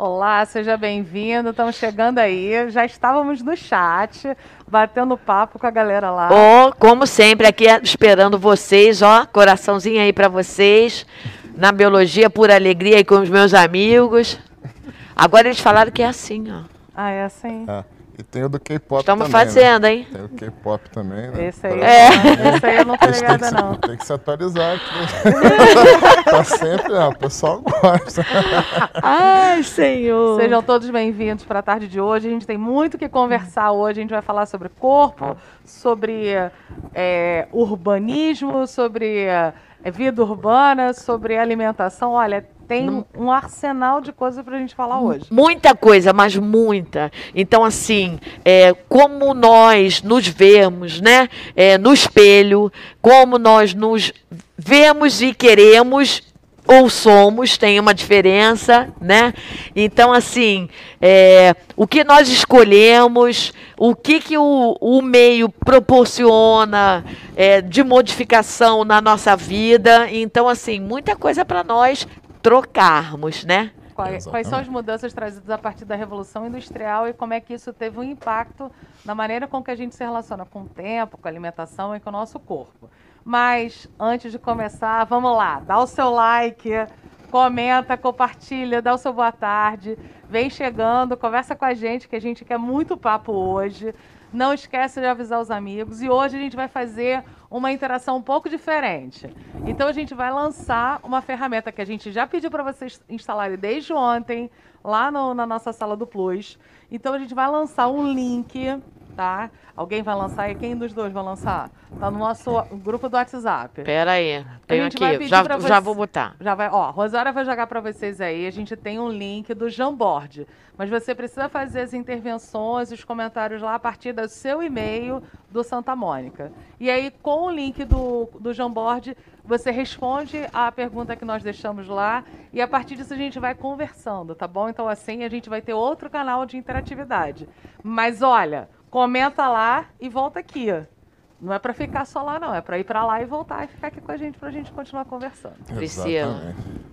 Olá, seja bem-vindo. Estamos chegando aí. Já estávamos no chat, batendo papo com a galera lá. Oh, como sempre, aqui esperando vocês, ó, coraçãozinho aí para vocês. Na biologia, por alegria aí com os meus amigos. Agora eles falaram que é assim, ó. Ah, é assim? É. E tem o do K-pop Estamos também, fazendo, né? hein? Tem o K-pop também, né? Esse aí, É. não, esse aí eu não tô ligada, se- não. Tem que se atualizar aqui. tá sempre, ó, o pessoal gosta. Ai, Senhor. Sejam todos bem-vindos para a tarde de hoje. A gente tem muito o que conversar hoje. A gente vai falar sobre corpo, sobre é, urbanismo, sobre é, vida urbana, sobre alimentação. Olha, tem um arsenal de coisas para a gente falar hoje. Muita coisa, mas muita. Então, assim, é, como nós nos vemos, né? É, no espelho, como nós nos vemos e queremos ou somos, tem uma diferença, né? Então, assim, é, o que nós escolhemos, o que, que o, o meio proporciona é, de modificação na nossa vida. Então, assim, muita coisa para nós trocarmos, né? Quais, quais são as mudanças trazidas a partir da Revolução Industrial e como é que isso teve um impacto na maneira com que a gente se relaciona com o tempo, com a alimentação e com o nosso corpo. Mas, antes de começar, vamos lá, dá o seu like, comenta, compartilha, dá o seu boa tarde, vem chegando, conversa com a gente, que a gente quer muito papo hoje. Não esquece de avisar os amigos. E hoje a gente vai fazer uma interação um pouco diferente. Então a gente vai lançar uma ferramenta que a gente já pediu para vocês instalarem desde ontem, lá no- na nossa sala do Plus. Então a gente vai lançar um link, tá? Alguém vai lançar e quem dos dois vai lançar? Tá no nosso grupo do WhatsApp. Pera aí, tenho aqui, já, já vou botar. Já vai, ó, Rosária vai jogar para vocês aí. A gente tem um link do Jamboard, mas você precisa fazer as intervenções, os comentários lá a partir do seu e-mail do Santa Mônica. E aí, com o link do, do Jamboard, você responde a pergunta que nós deixamos lá e a partir disso a gente vai conversando, tá bom? Então, assim, a gente vai ter outro canal de interatividade. Mas olha, comenta lá e volta aqui. Não é para ficar só lá, não. É para ir para lá e voltar e ficar aqui com a gente para a gente continuar conversando. Priscila. Exatamente.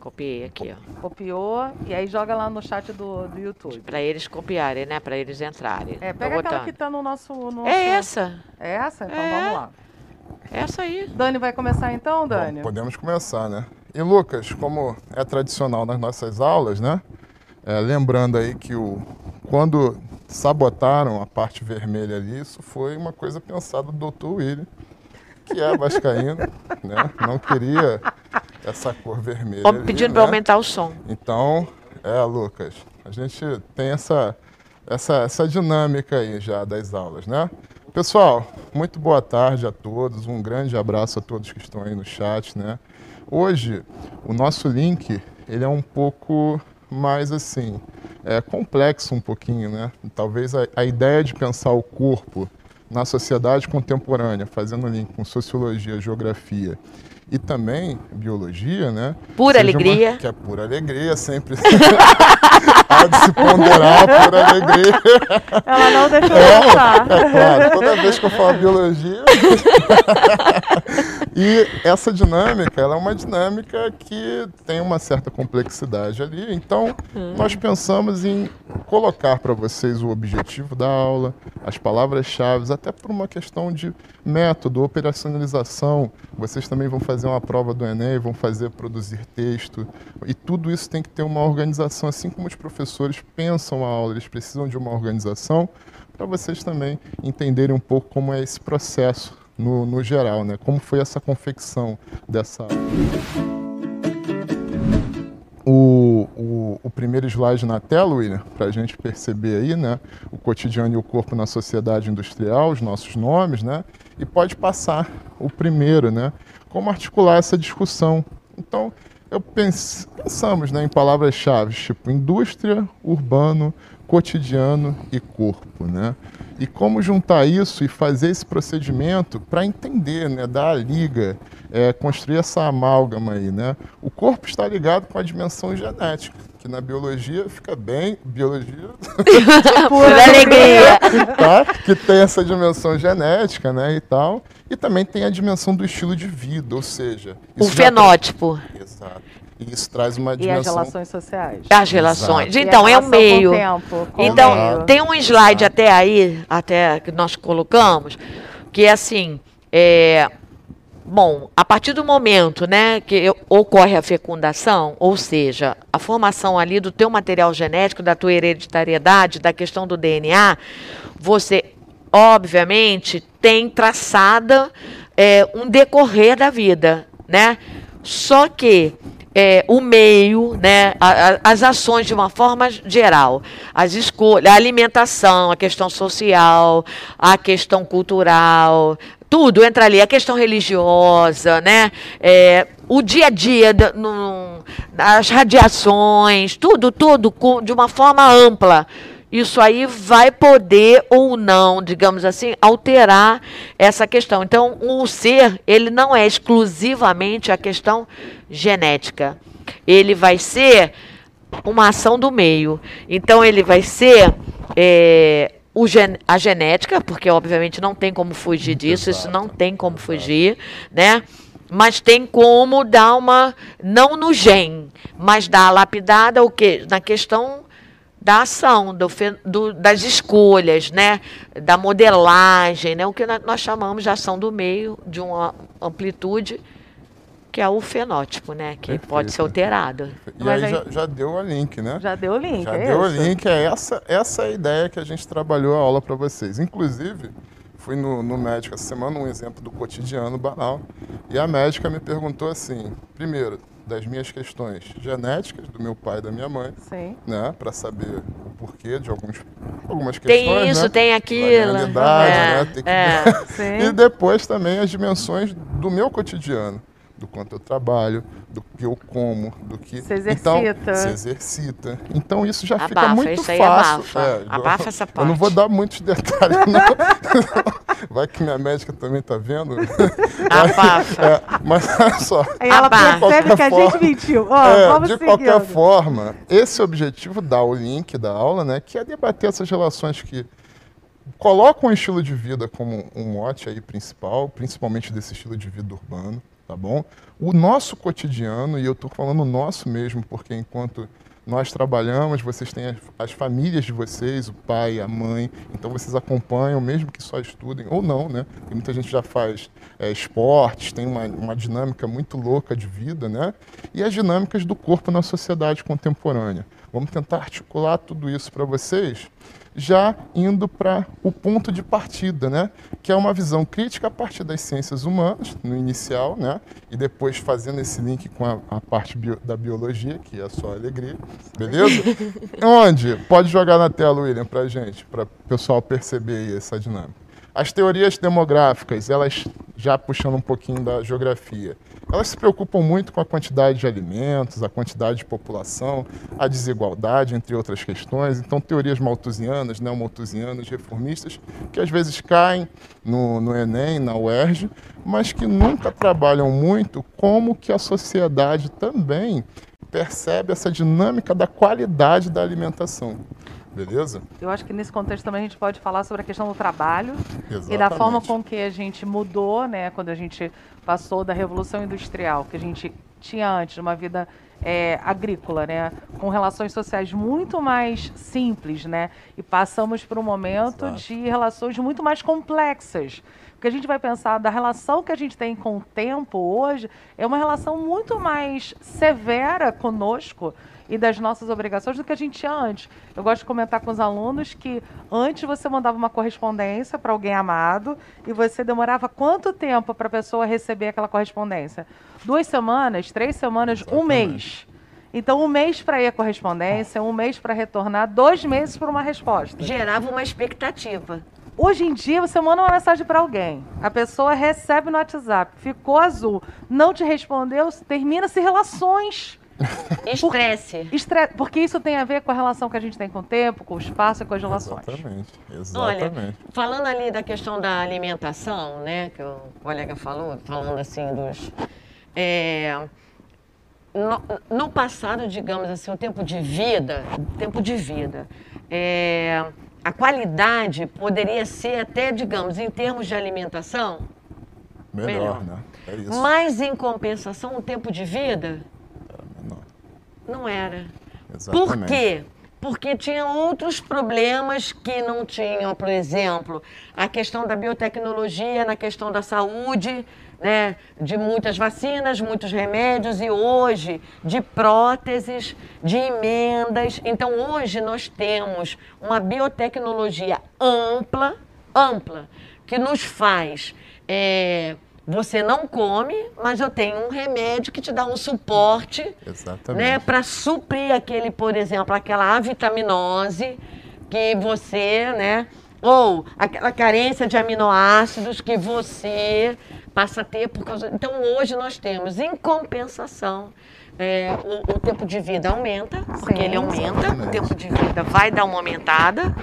Copiei aqui, ó. Copiou e aí joga lá no chat do, do YouTube. Pra eles copiarem, né? Pra eles entrarem. É, Tô pega aquela botando. que tá no nosso. no nosso- É essa. É essa? Então É. vamos lá. Essa aí. Dani vai começar então, Dani? Bom, podemos começar, né? E Lucas, como é tradicional nas nossas aulas, né? É, lembrando aí que o, quando sabotaram a parte vermelha ali, isso foi uma coisa pensada do Dr. William, que é vascaíno, né? Não queria essa cor vermelha. Ali, pedindo né? pra aumentar o som. Então, é, Lucas, a gente tem essa, essa, essa dinâmica aí já das aulas, né? Pessoal, muito boa tarde a todos, um grande abraço a todos que estão aí no chat, né? Hoje, o nosso link, ele é um pouco mais assim, é complexo um pouquinho, né? Talvez a, a ideia de pensar o corpo na sociedade contemporânea, fazendo link com sociologia, geografia e também biologia, né? Pura seja uma- alegria. que é pura alegria, sempre há de se ponderar pura alegria. Ela não deixou É, passar. é claro, toda vez que eu falo biologia. e essa dinâmica, ela é uma dinâmica que tem uma certa complexidade ali. Então, nós pensamos em colocar para vocês o objetivo da aula, as palavras-chave, até por uma questão de método, operacionalização. Vocês também vão fazer uma prova do Enem, vão fazer produzir texto. E tudo isso tem que ter uma organização, assim como os professores pensam a aula, eles precisam de uma organização para vocês também entenderem um pouco como é esse processo no, no geral, né? Como foi essa confecção dessa. O, o, o primeiro slide na tela, William, para a gente perceber aí, né? O cotidiano e o corpo na sociedade industrial, os nossos nomes, né? E pode passar o primeiro, né? Como articular essa discussão. Então, eu pens pensamos né, em palavras-chave, tipo indústria, urbano, cotidiano e corpo, né? E como juntar isso e fazer esse procedimento para entender, né, dar a liga, é, construir essa amálgama aí, né? O corpo está ligado com a dimensão genética, que na biologia fica bem, biologia Pura alegria. tá? que tem essa dimensão genética, né, e tal, e também tem a dimensão do estilo de vida, ou seja, O fenótipo. Exato. E isso traz uma E as dimensão. relações sociais. As relações. Exato. Então, é o relação com meio. tempo, com o Então, meio. tem um slide até aí, até que nós colocamos, que é assim, é, bom, a partir do momento, né, que ocorre a fecundação, ou seja, a formação ali do teu material genético, da tua hereditariedade, da questão do DNA, você, obviamente, tem traçada é, um decorrer da vida, né? Só que é, o meio, né, a- a- as ações de uma forma geral, as escolhas, a alimentação, a questão social, a questão cultural, tudo entra ali, a questão religiosa, né, é, o dia a dia, as radiações, tudo, tudo de uma forma ampla. Isso aí vai poder ou não, digamos assim, alterar essa questão. Então, o ser, ele não é exclusivamente a questão genética. Ele vai ser uma ação do meio. Então, ele vai ser é, gen- a genética, porque obviamente não tem como fugir disso, isso não tem como fugir, né? Mas tem como dar uma, não no gen, mas dar a lapidada o? Na questão da ação, do, do- das escolhas, né? da modelagem, né? o que nós chamamos de ação do meio, de uma amplitude, que é o fenótipo, né? que pode ser Perfeito. alterado. E Mas aí, já, já deu o link, né? Já deu o link, Já é deu o link, é essa, essa é a ideia que a gente trabalhou a aula para vocês. Inclusive, fui no, no médico essa semana, um exemplo do cotidiano banal, e a médica me perguntou assim, primeiro, das minhas questões genéticas, do meu pai e da minha mãe, Sim. né, para saber o porquê de alguns, algumas questões, Tem isso, né? tem aquilo. Variabilidade, é, né? Tem que é. E depois também as dimensões do meu cotidiano, do quanto eu trabalho, do que eu como, do que Se então exercita. se exercita. Então isso já fica Abafa, muito isso aí fácil. abafa. É, Abafa eu, essa Eu não vou parte. dar muitos detalhes, não. Vai que minha médica também tá vendo. Abafa. É, mas olha só. Aí ela Abafa. percebe que a De gente qualquer mentiu. Ó, É, vamos de qualquer seguindo. forma, esse objetivo dá o link da aula, né, que é debater essas relações que colocam o estilo de vida como um mote aí principal, principalmente desse estilo de vida urbano, tá bom? O nosso cotidiano, e eu estou falando nosso mesmo, porque enquanto nós trabalhamos, vocês têm as, as famílias de vocês, o pai, a mãe, então vocês acompanham, mesmo que só estudem, ou não, né? Porque muita gente já faz é, esportes, tem uma, uma dinâmica muito louca de vida, né? E as dinâmicas do corpo na sociedade contemporânea. Vamos tentar articular tudo isso para vocês, já indo para o ponto de partida, né? Que é uma visão crítica a partir das ciências humanas, no inicial, né? E depois fazendo esse link com a, a parte bio- da biologia, que é a sua alegria, beleza? Onde? Pode jogar na tela, William, para gente, para o pessoal perceber aí essa dinâmica. As teorias demográficas, elas já puxando um pouquinho da geografia, elas se preocupam muito com a quantidade de alimentos, a quantidade de população, a desigualdade, entre outras questões. Então, teorias malthusianas, neomalthusianas, reformistas, que às vezes caem no, no Enem, na UERJ, mas que nunca trabalham muito como que a sociedade também percebe essa dinâmica da qualidade da alimentação. Beleza? Eu acho que nesse contexto também a gente pode falar sobre a questão do trabalho e da Exatamente. forma com que a gente mudou, né, quando a gente passou da revolução industrial, que a gente tinha antes uma vida é, agrícola, né, com relações sociais muito mais simples, né, e passamos por um momento Exato. de relações muito mais complexas. Porque a gente vai pensar da relação que a gente tem com o tempo hoje é uma relação muito mais severa conosco e das nossas obrigações do que a gente tinha antes. Eu gosto de comentar com os alunos que antes você mandava uma correspondência para alguém amado e você demorava quanto tempo para a pessoa receber aquela correspondência? Duas semanas, três semanas, um Exatamente. mês. Então, um mês para ir a correspondência, um mês para retornar, dois meses para uma resposta. Gerava uma expectativa. Hoje em dia, você manda uma mensagem para alguém, a pessoa recebe no WhatsApp, ficou azul, não te respondeu, termina-se relações. Estresse. Estre- Porque isso tem a ver com a relação que a gente tem com o tempo, com o espaço e com as relações. Exatamente. Olha, Exatamente. falando ali da questão da alimentação, né, que o colega falou, falando assim dos. é, no, no passado, digamos assim, o tempo de vida, tempo de vida, é, a qualidade poderia ser até, digamos, em termos de alimentação, Melhor, melhor. né? É isso. mas em compensação, o tempo de vida. Não era. Exatamente. Por quê? Porque tinha outros problemas que não tinham, por exemplo, a questão da biotecnologia na questão da saúde, né, de muitas vacinas, muitos remédios e hoje de próteses, de emendas. Então hoje nós temos uma biotecnologia ampla, ampla, que nos faz é, você não come, mas eu tenho um remédio que te dá um suporte, Exatamente. né, para suprir aquele, por exemplo, aquela avitaminose que você, né, ou aquela carência de aminoácidos que você passa a ter por causa. Então hoje nós temos, em compensação, é, o, o tempo de vida aumenta, porque Sim. ele aumenta, o Exatamente. tempo de vida vai dar uma aumentada,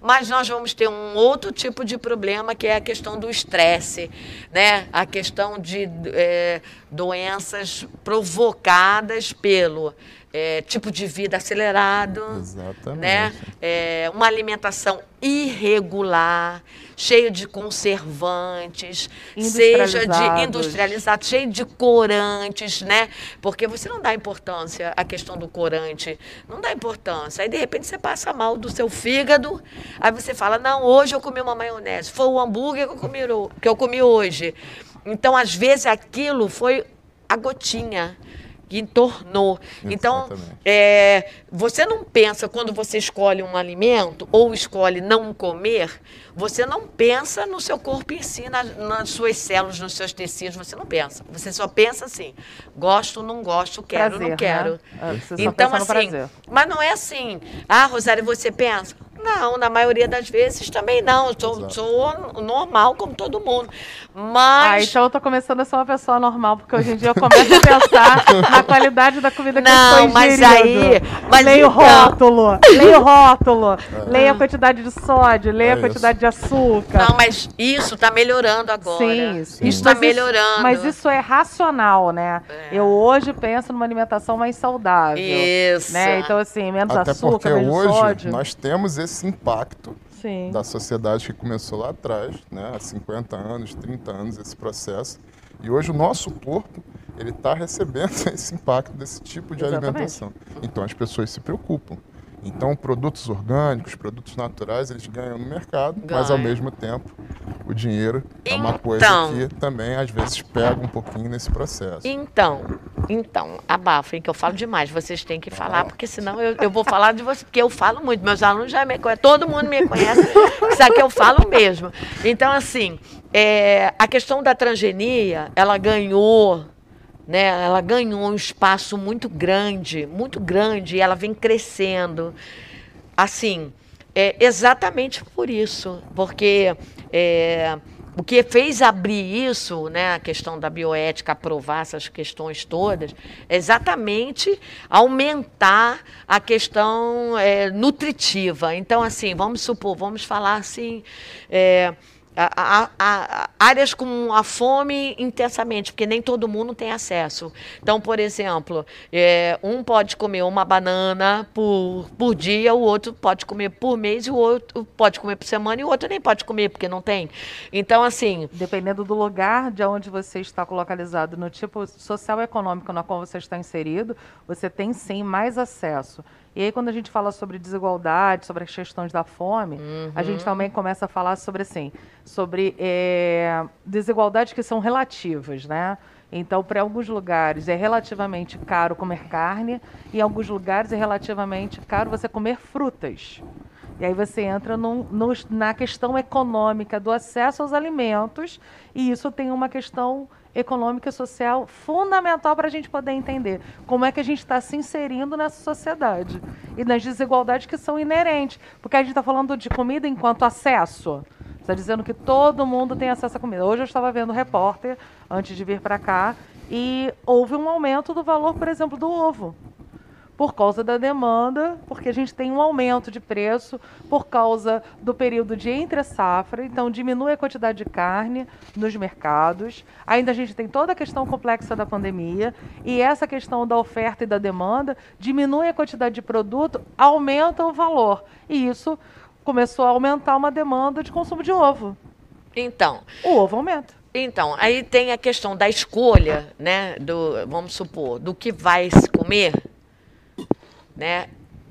mas nós vamos ter um outro tipo de problema que é a questão do estresse, né? A questão de é, doenças provocadas pelo é, tipo de vida acelerado, Exatamente. né? É, uma alimentação irregular, cheio de conservantes, seja de industrializado, cheio de corantes, né? Porque você não dá importância à questão do corante, não dá importância. Aí de repente você passa mal do seu fígado, aí você fala: "Não, hoje eu comi uma maionese, foi o hambúrguer que eu comi, que eu comi hoje". Então, às vezes aquilo foi a gotinha que entornou. Então, Exatamente. é, você não pensa quando você escolhe um alimento ou escolhe não comer, você não pensa no seu corpo em si, na- nas suas células, nos seus tecidos, você não pensa. Você só pensa assim: gosto, não gosto, quero, Prazer, não quero. né? É, Você só Então, pensa no assim, prazer. mas não é assim. Ah, Rosário, você pensa? Não, na maioria das vezes também não. Eu sou, sou normal como todo mundo. Ah, Mas. então eu tô começando a ser uma pessoa normal, porque hoje em dia eu começo a pensar na qualidade da comida que Não, eu estou mas ingerindo. aí- mas leia o então- rótulo, leia o rótulo, leia a quantidade de sódio, leia É a quantidade de açúcar. Não, mas isso está melhorando agora. Sim, isso sim. está Mas melhorando. mas isso é racional, né? É. Eu hoje penso numa alimentação mais saudável. Isso. Né? Então, assim, menos Até açúcar, porque menos hoje sódio. nós temos esse impacto Sim. da sociedade que começou lá atrás, né, há 50 anos, 30 anos, esse processo. E hoje o nosso corpo ele está recebendo esse impacto desse tipo de Exatamente. alimentação. Então as pessoas se preocupam. Então produtos orgânicos, produtos naturais, eles ganham no mercado, mas ao mesmo tempo o dinheiro é uma coisa Então. que também às vezes pega um pouquinho nesse processo. Então, então, abafem, que eu falo demais. Vocês têm que falar, porque senão eu, eu vou falar de você, porque eu falo muito. Meus alunos já me conhecem, todo mundo me conhece, sabe que eu falo mesmo. Então, assim, é, a questão da transgenia, ela ganhou, né? Ela ganhou um espaço muito grande, muito grande, e ela vem crescendo. Assim, é exatamente por isso, porque é, o que fez abrir isso, né, a questão da bioética, aprovar essas questões todas, é exatamente aumentar a questão é, nutritiva. Então, assim, vamos supor, vamos falar assim. A- a- áreas com a fome intensamente, porque nem todo mundo tem acesso. Então, por exemplo, é, um pode comer uma banana por, por dia, o outro pode comer por mês, o outro pode comer por semana, e o outro nem pode comer, porque não tem. Então, assim, Dependendo do lugar de onde você está localizado, no tipo social econômico na qual você está inserido, você tem sim mais acesso. E aí, quando a gente fala sobre desigualdade, sobre as questões da fome, a gente também começa a falar sobre assim, sobre eh, desigualdades que são relativas, né? Então, para alguns lugares é relativamente caro comer carne, e em alguns lugares é relativamente caro você comer frutas. E aí você entra num- nos- na questão econômica do acesso aos alimentos, e isso tem uma questão econômica e social fundamental para a gente poder entender como é que a gente está se inserindo nessa sociedade e nas desigualdades que são inerentes. Porque a gente está falando de comida enquanto acesso. Está dizendo que todo mundo tem acesso à comida. Hoje eu estava vendo o repórter, antes de vir para cá, e houve um aumento do valor, por exemplo, do ovo por causa da demanda, porque a gente tem um aumento de preço por causa do período de entre safra, então diminui a quantidade de carne nos mercados. Ainda a gente tem toda a questão complexa da pandemia e essa questão da oferta e da demanda diminui a quantidade de produto, aumenta o valor. E isso começou a aumentar uma demanda de consumo de ovo. então, O ovo aumenta. Então, aí tem a questão da escolha, né? Do, vamos supor, do que vai se comer, né?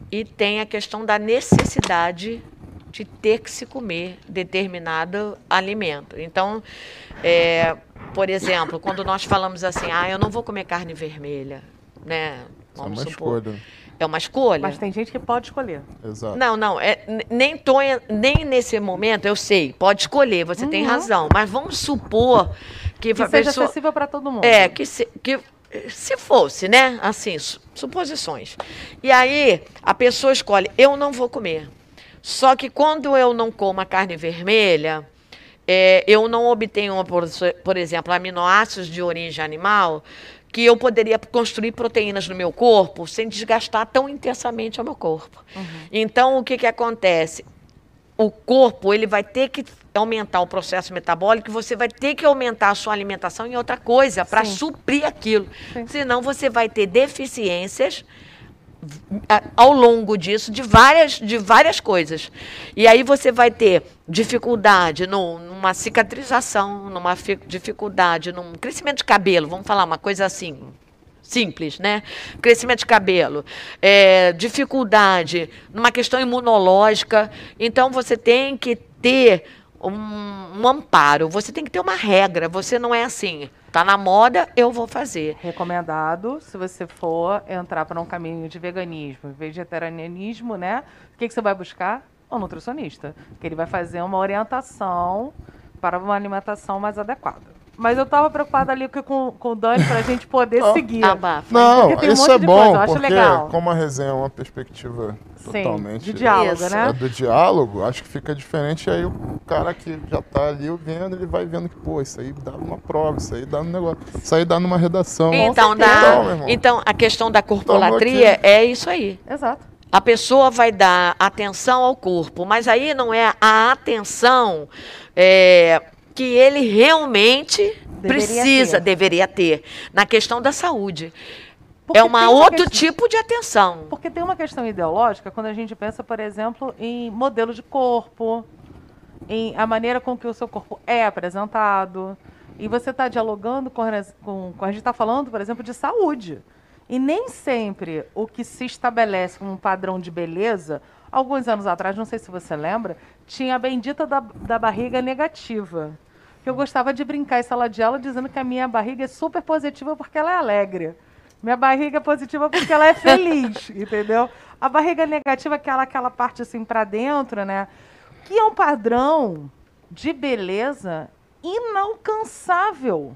E tem a questão da necessidade de ter que se comer determinado alimento. Então, é, por exemplo, quando nós falamos assim, ah, eu não vou comer carne vermelha, né? Vamos é uma supor. escolha. É uma escolha. Mas tem gente que pode escolher. Exato. Não, não. É, nem, tô, nem nesse momento, eu sei, pode escolher, você uhum. tem razão. Mas vamos supor que. Que seja pessoa, acessível para todo mundo. É, que, se, que se fosse, né? Assim, suposições. E aí a pessoa escolhe, eu não vou comer. Só que quando eu não como a carne vermelha, é, eu não obtenho, por, por exemplo, aminoácidos de origem animal, que eu poderia construir proteínas no meu corpo sem desgastar tão intensamente o meu corpo. Uhum. Então, o que, que acontece? O corpo ele vai ter que aumentar o processo metabólico, você vai ter que aumentar a sua alimentação em outra coisa para suprir aquilo. Sim. Senão você vai ter deficiências ao longo disso de várias, de várias coisas. E aí você vai ter dificuldade no, numa cicatrização, numa dificuldade num crescimento de cabelo, vamos falar uma coisa assim, simples, né? Crescimento de cabelo, é, dificuldade numa questão imunológica. Então você tem que ter um, um amparo, você tem que ter uma regra. Você não é assim, tá na moda, eu vou fazer. Recomendado, se você for entrar para um caminho de veganismo, vegetarianismo, né? O que, que você vai buscar? Um nutricionista, que ele vai fazer uma orientação para uma alimentação mais adequada. Mas eu tava preocupada ali com, com o Dani pra gente poder seguir. Abafa. Não, isso um é bom, porque legal. como a resenha é uma perspectiva Sim, totalmente... de diálogo, isso. né? É do diálogo, acho que fica diferente. Aí o cara que já tá ali vendo, ele vai vendo que, pô, isso aí dá numa prova, isso aí dá no negócio, isso aí dá numa redação. Então, dá, então, então a questão da corpolatria é isso aí. Exato. A pessoa vai dar atenção ao corpo, mas aí não é a atenção... É, que ele realmente deveria precisa, ter. deveria ter, na questão da saúde. Porque é uma outro questão, tipo de atenção. Porque tem uma questão ideológica quando a gente pensa, por exemplo, em modelo de corpo, em a maneira com que o seu corpo é apresentado. E você está dialogando com, com, com. A gente está falando, por exemplo, de saúde. E nem sempre o que se estabelece como um padrão de beleza, alguns anos atrás, não sei se você lembra, tinha a bendita da, da barriga negativa que eu gostava de brincar em sala de aula dizendo que a minha barriga é super positiva porque ela é alegre. Minha barriga é positiva porque ela é feliz, entendeu? A barriga negativa é aquela, aquela parte assim para dentro, né? Que é um padrão de beleza inalcançável.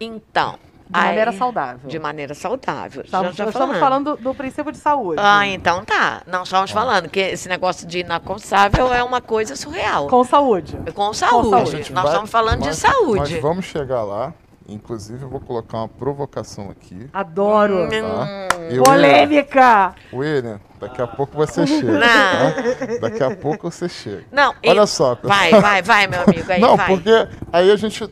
Então, de maneira saudável. De maneira saudável. Estamos, já, já estamos falando do, do, princípio de saúde. Ah, então tá. Não estamos ah. falando que esse negócio de inalcançável é uma coisa surreal. Com saúde. Com saúde. Com saúde. Nós vai, estamos falando mas, de saúde. Mas vamos chegar lá. Inclusive, eu vou colocar uma provocação aqui. Adoro. Tá? Hum. Polêmica! William, daqui a pouco você chega. Tá? Daqui a pouco você chega. Não, Olha só. Vai, vai, vai, meu amigo. Aí, Não, vai. porque aí a gente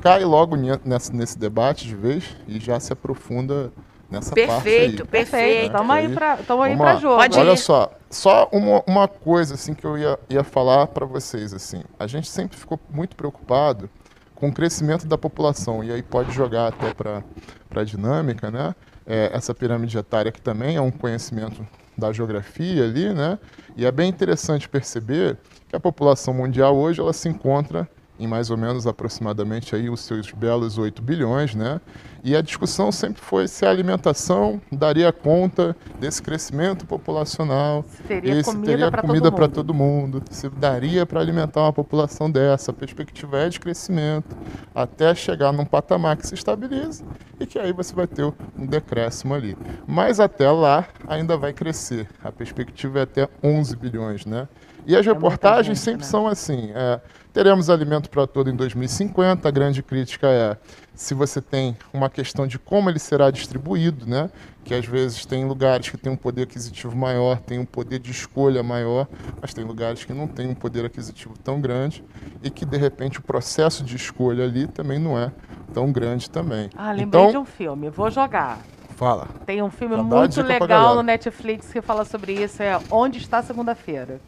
cai logo nesse, nesse debate de vez e já se aprofunda nessa perfeito, parte aí. Perfeito, perfeito. Estamos aí para aí pra jogo. Pode Olha ir. só, só uma, uma coisa assim que eu ia, ia falar para vocês. assim. A gente sempre ficou muito preocupado com o crescimento da população, e aí pode jogar até para a dinâmica, né? É, essa pirâmide etária que também é um conhecimento da geografia ali, né? E é bem interessante perceber que a população mundial hoje ela se encontra em mais ou menos aproximadamente aí os seus belos 8 bilhões, né? E a discussão sempre foi se a alimentação daria conta desse crescimento populacional, se teria comida para todo, todo, mundo, se daria para alimentar uma população dessa. A perspectiva é de crescimento até chegar num patamar que se estabiliza e que aí você vai ter um decréscimo ali. Mas até lá ainda vai crescer. A perspectiva é até 11 bilhões, né? E as é reportagens gente, sempre né? são assim. É, teremos alimento para todo em 2050. A grande crítica é se você tem uma questão de como ele será distribuído, né? que às vezes tem lugares que têm um poder aquisitivo maior, tem um poder de escolha maior, mas tem lugares que não têm um poder aquisitivo tão grande e que de repente o processo de escolha ali também não é tão grande também. Ah, lembrei então, de um filme, vou jogar. Fala. Tem um filme muito legal no Netflix que fala sobre isso, é Onde está segunda-feira?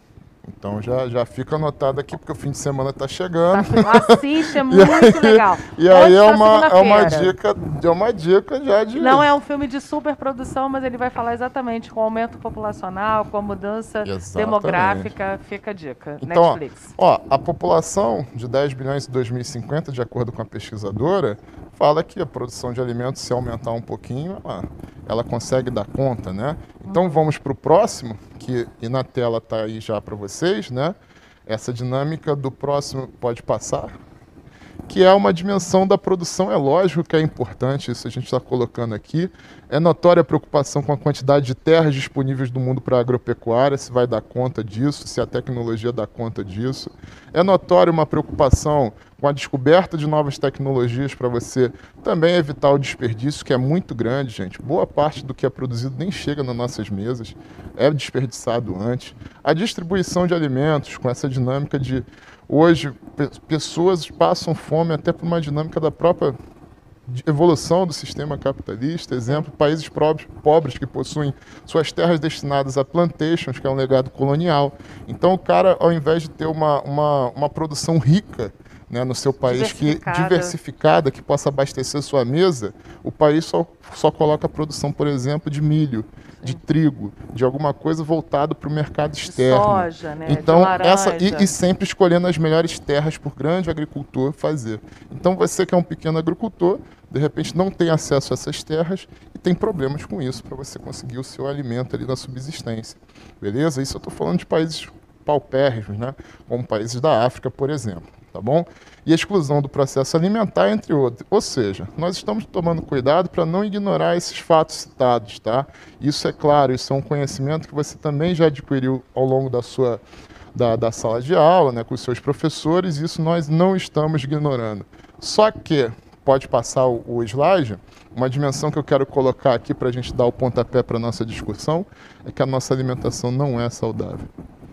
Então já, já fica anotado aqui, porque o fim de semana está chegando. Tá, assiste, é muito aí, legal. E aí é uma, é uma dica, é uma dica já de. Não é um filme de superprodução, mas ele vai falar exatamente com o aumento populacional, com a mudança exatamente. demográfica. Fica a dica. Então, Netflix. Ó, a população de 10 bilhões em 2050, de acordo com a pesquisadora, fala que a produção de alimentos, se aumentar um pouquinho, ela, ela consegue dar conta, né? Então vamos para o próximo, que e na tela está aí já para vocês, né? Essa dinâmica do próximo pode passar, que é uma dimensão da produção. É lógico que é importante, isso a gente está colocando aqui. É notória a preocupação com a quantidade de terras disponíveis do mundo para a agropecuária, se vai dar conta disso, se a tecnologia dá conta disso. É notória uma preocupação com a descoberta de novas tecnologias para você também evitar o desperdício, que é muito grande, gente. Boa parte do que é produzido nem chega nas nossas mesas, é desperdiçado antes. A distribuição de alimentos, com essa dinâmica de hoje pessoas passam fome até por uma dinâmica da própria evolução do sistema capitalista, exemplo, países pobres que possuem suas terras destinadas a plantations, que é um legado colonial. Então o cara, ao invés de ter uma, uma, uma produção rica, né, no seu país diversificada. que diversificada que possa abastecer sua mesa, o país só, só coloca a produção, por exemplo, de milho. De trigo, de alguma coisa voltado para o mercado externo. Soja, né? Então essa e, e, sempre escolhendo as melhores terras por grande agricultor fazer. Então você que é um pequeno agricultor, de repente não tem acesso a essas terras e tem problemas com isso para você conseguir o seu alimento ali na subsistência, beleza? Isso eu estou falando de países paupérrimos, né? Como países da África, por exemplo tá bom? E exclusão do processo alimentar, entre outros. Ou seja, nós estamos tomando cuidado para não ignorar esses fatos citados, tá? Isso é claro, isso é um conhecimento que você também já adquiriu ao longo da sua da, da sala de aula, né, com os seus professores, isso nós não estamos ignorando. Só que, pode passar o, o slide, uma dimensão que eu quero colocar aqui para a gente dar o pontapé para a nossa discussão, é que a nossa alimentação não é saudável.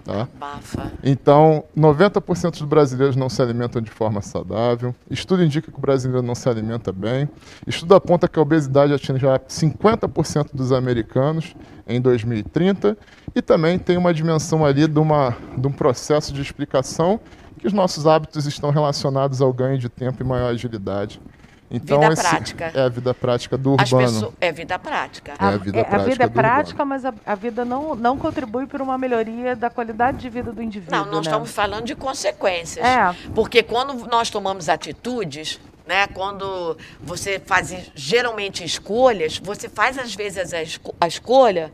Tá? Bafa. Então, 90% dos brasileiros não se alimentam de forma saudável. Estudo indica que o brasileiro não se alimenta bem. Estudo aponta que a obesidade atinge 50% dos americanos em 2030. E também tem uma dimensão ali de, uma, de um processo de explicação que os nossos hábitos estão relacionados ao ganho de tempo e maior agilidade. Então, vida esse prática. É a vida prática do urbano. Pessoas, é vida prática. É a vida é, prática. A vida é prática, mas a, a, vida não, não contribui para uma melhoria da qualidade de vida do indivíduo. Não, nós né? estamos falando de consequências. É. Porque quando nós tomamos atitudes, né, quando você faz geralmente escolhas, você faz às vezes a, esco a escolha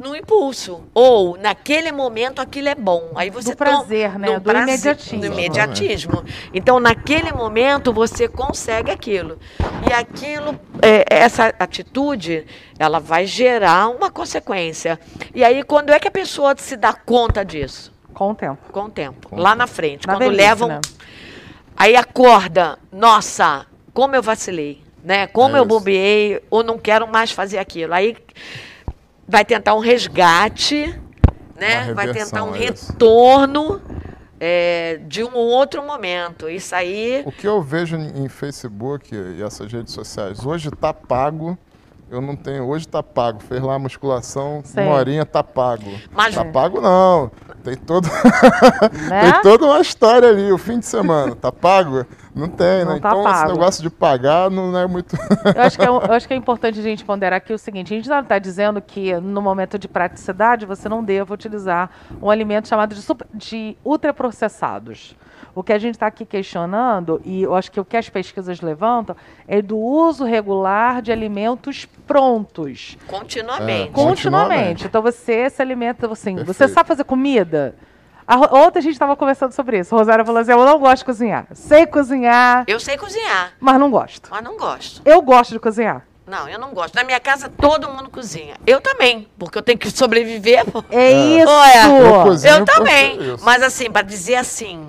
no impulso. Ou, naquele momento, aquilo é bom. Aí você do prazer, né? Do, prazer, imediatismo. Do imediatismo. Então, naquele momento, você consegue aquilo. E aquilo, é, essa atitude, ela vai gerar uma consequência. E aí, quando é que a pessoa se dá conta disso? Com o tempo. Com o tempo. Com lá na frente. Na quando velhice, levam. Né? Aí acorda, nossa, como eu vacilei, né? Como é eu bobeei, ou não quero mais fazer aquilo. Aí vai tentar um resgate, né? Vai tentar um é retorno é, de um outro momento. Isso aí. O que eu vejo em Facebook e essas redes sociais hoje está pago. Eu não tenho. Hoje está pago. Fez lá a musculação, Sei. uma horinha está pago. Mas tá pago não. Tem todo né? tem toda uma história ali. O fim de semana tá pago. Não tem, não né? Tá então pago. esse negócio de pagar não é muito. eu, acho que é, eu acho que é importante a gente ponderar aqui o seguinte: a gente não está dizendo que no momento de praticidade você não deva utilizar um alimento chamado de, de ultraprocessados. O que a gente está aqui questionando, e eu acho que o que as pesquisas levantam, é do uso regular de alimentos prontos. Continuamente. É, continuamente. continuamente. Então você se alimenta, assim, Perfeito. você sabe fazer comida? A, ontem a gente estava conversando sobre isso. A Rosária falou assim: eu não gosto de cozinhar. Sei cozinhar. Eu sei cozinhar. Mas não gosto. Mas não gosto. Eu gosto de cozinhar. Não, eu não gosto. Na minha casa todo mundo cozinha. Eu também, porque eu tenho que sobreviver. É isso. Olha, eu, eu também. Mas assim, para dizer assim,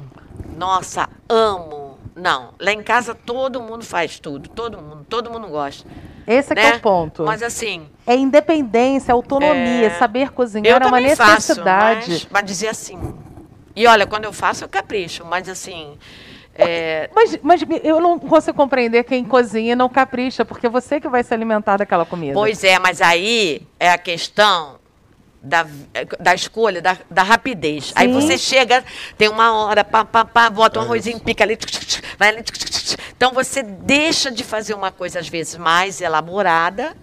nossa, amo. Não, lá em casa todo mundo faz tudo, todo mundo, todo mundo gosta. Esse é, né? é o ponto. Mas assim. É independência, autonomia, é... saber cozinhar é uma necessidade. Faço, mas, mas dizer assim, e olha, quando eu faço, eu capricho, mas assim. É... Mas, mas eu não consigo compreender quem cozinha e não capricha, porque é você que vai se alimentar daquela comida. Pois é, mas aí é a questão da, da escolha, da, da rapidez. Aí Sim. você chega, tem uma hora, pá, pá, pá, bota um arrozinho, pica ali, tch, tch, tch, vai ali. tch, tch, tch. Então você deixa de fazer uma coisa, às vezes, mais elaborada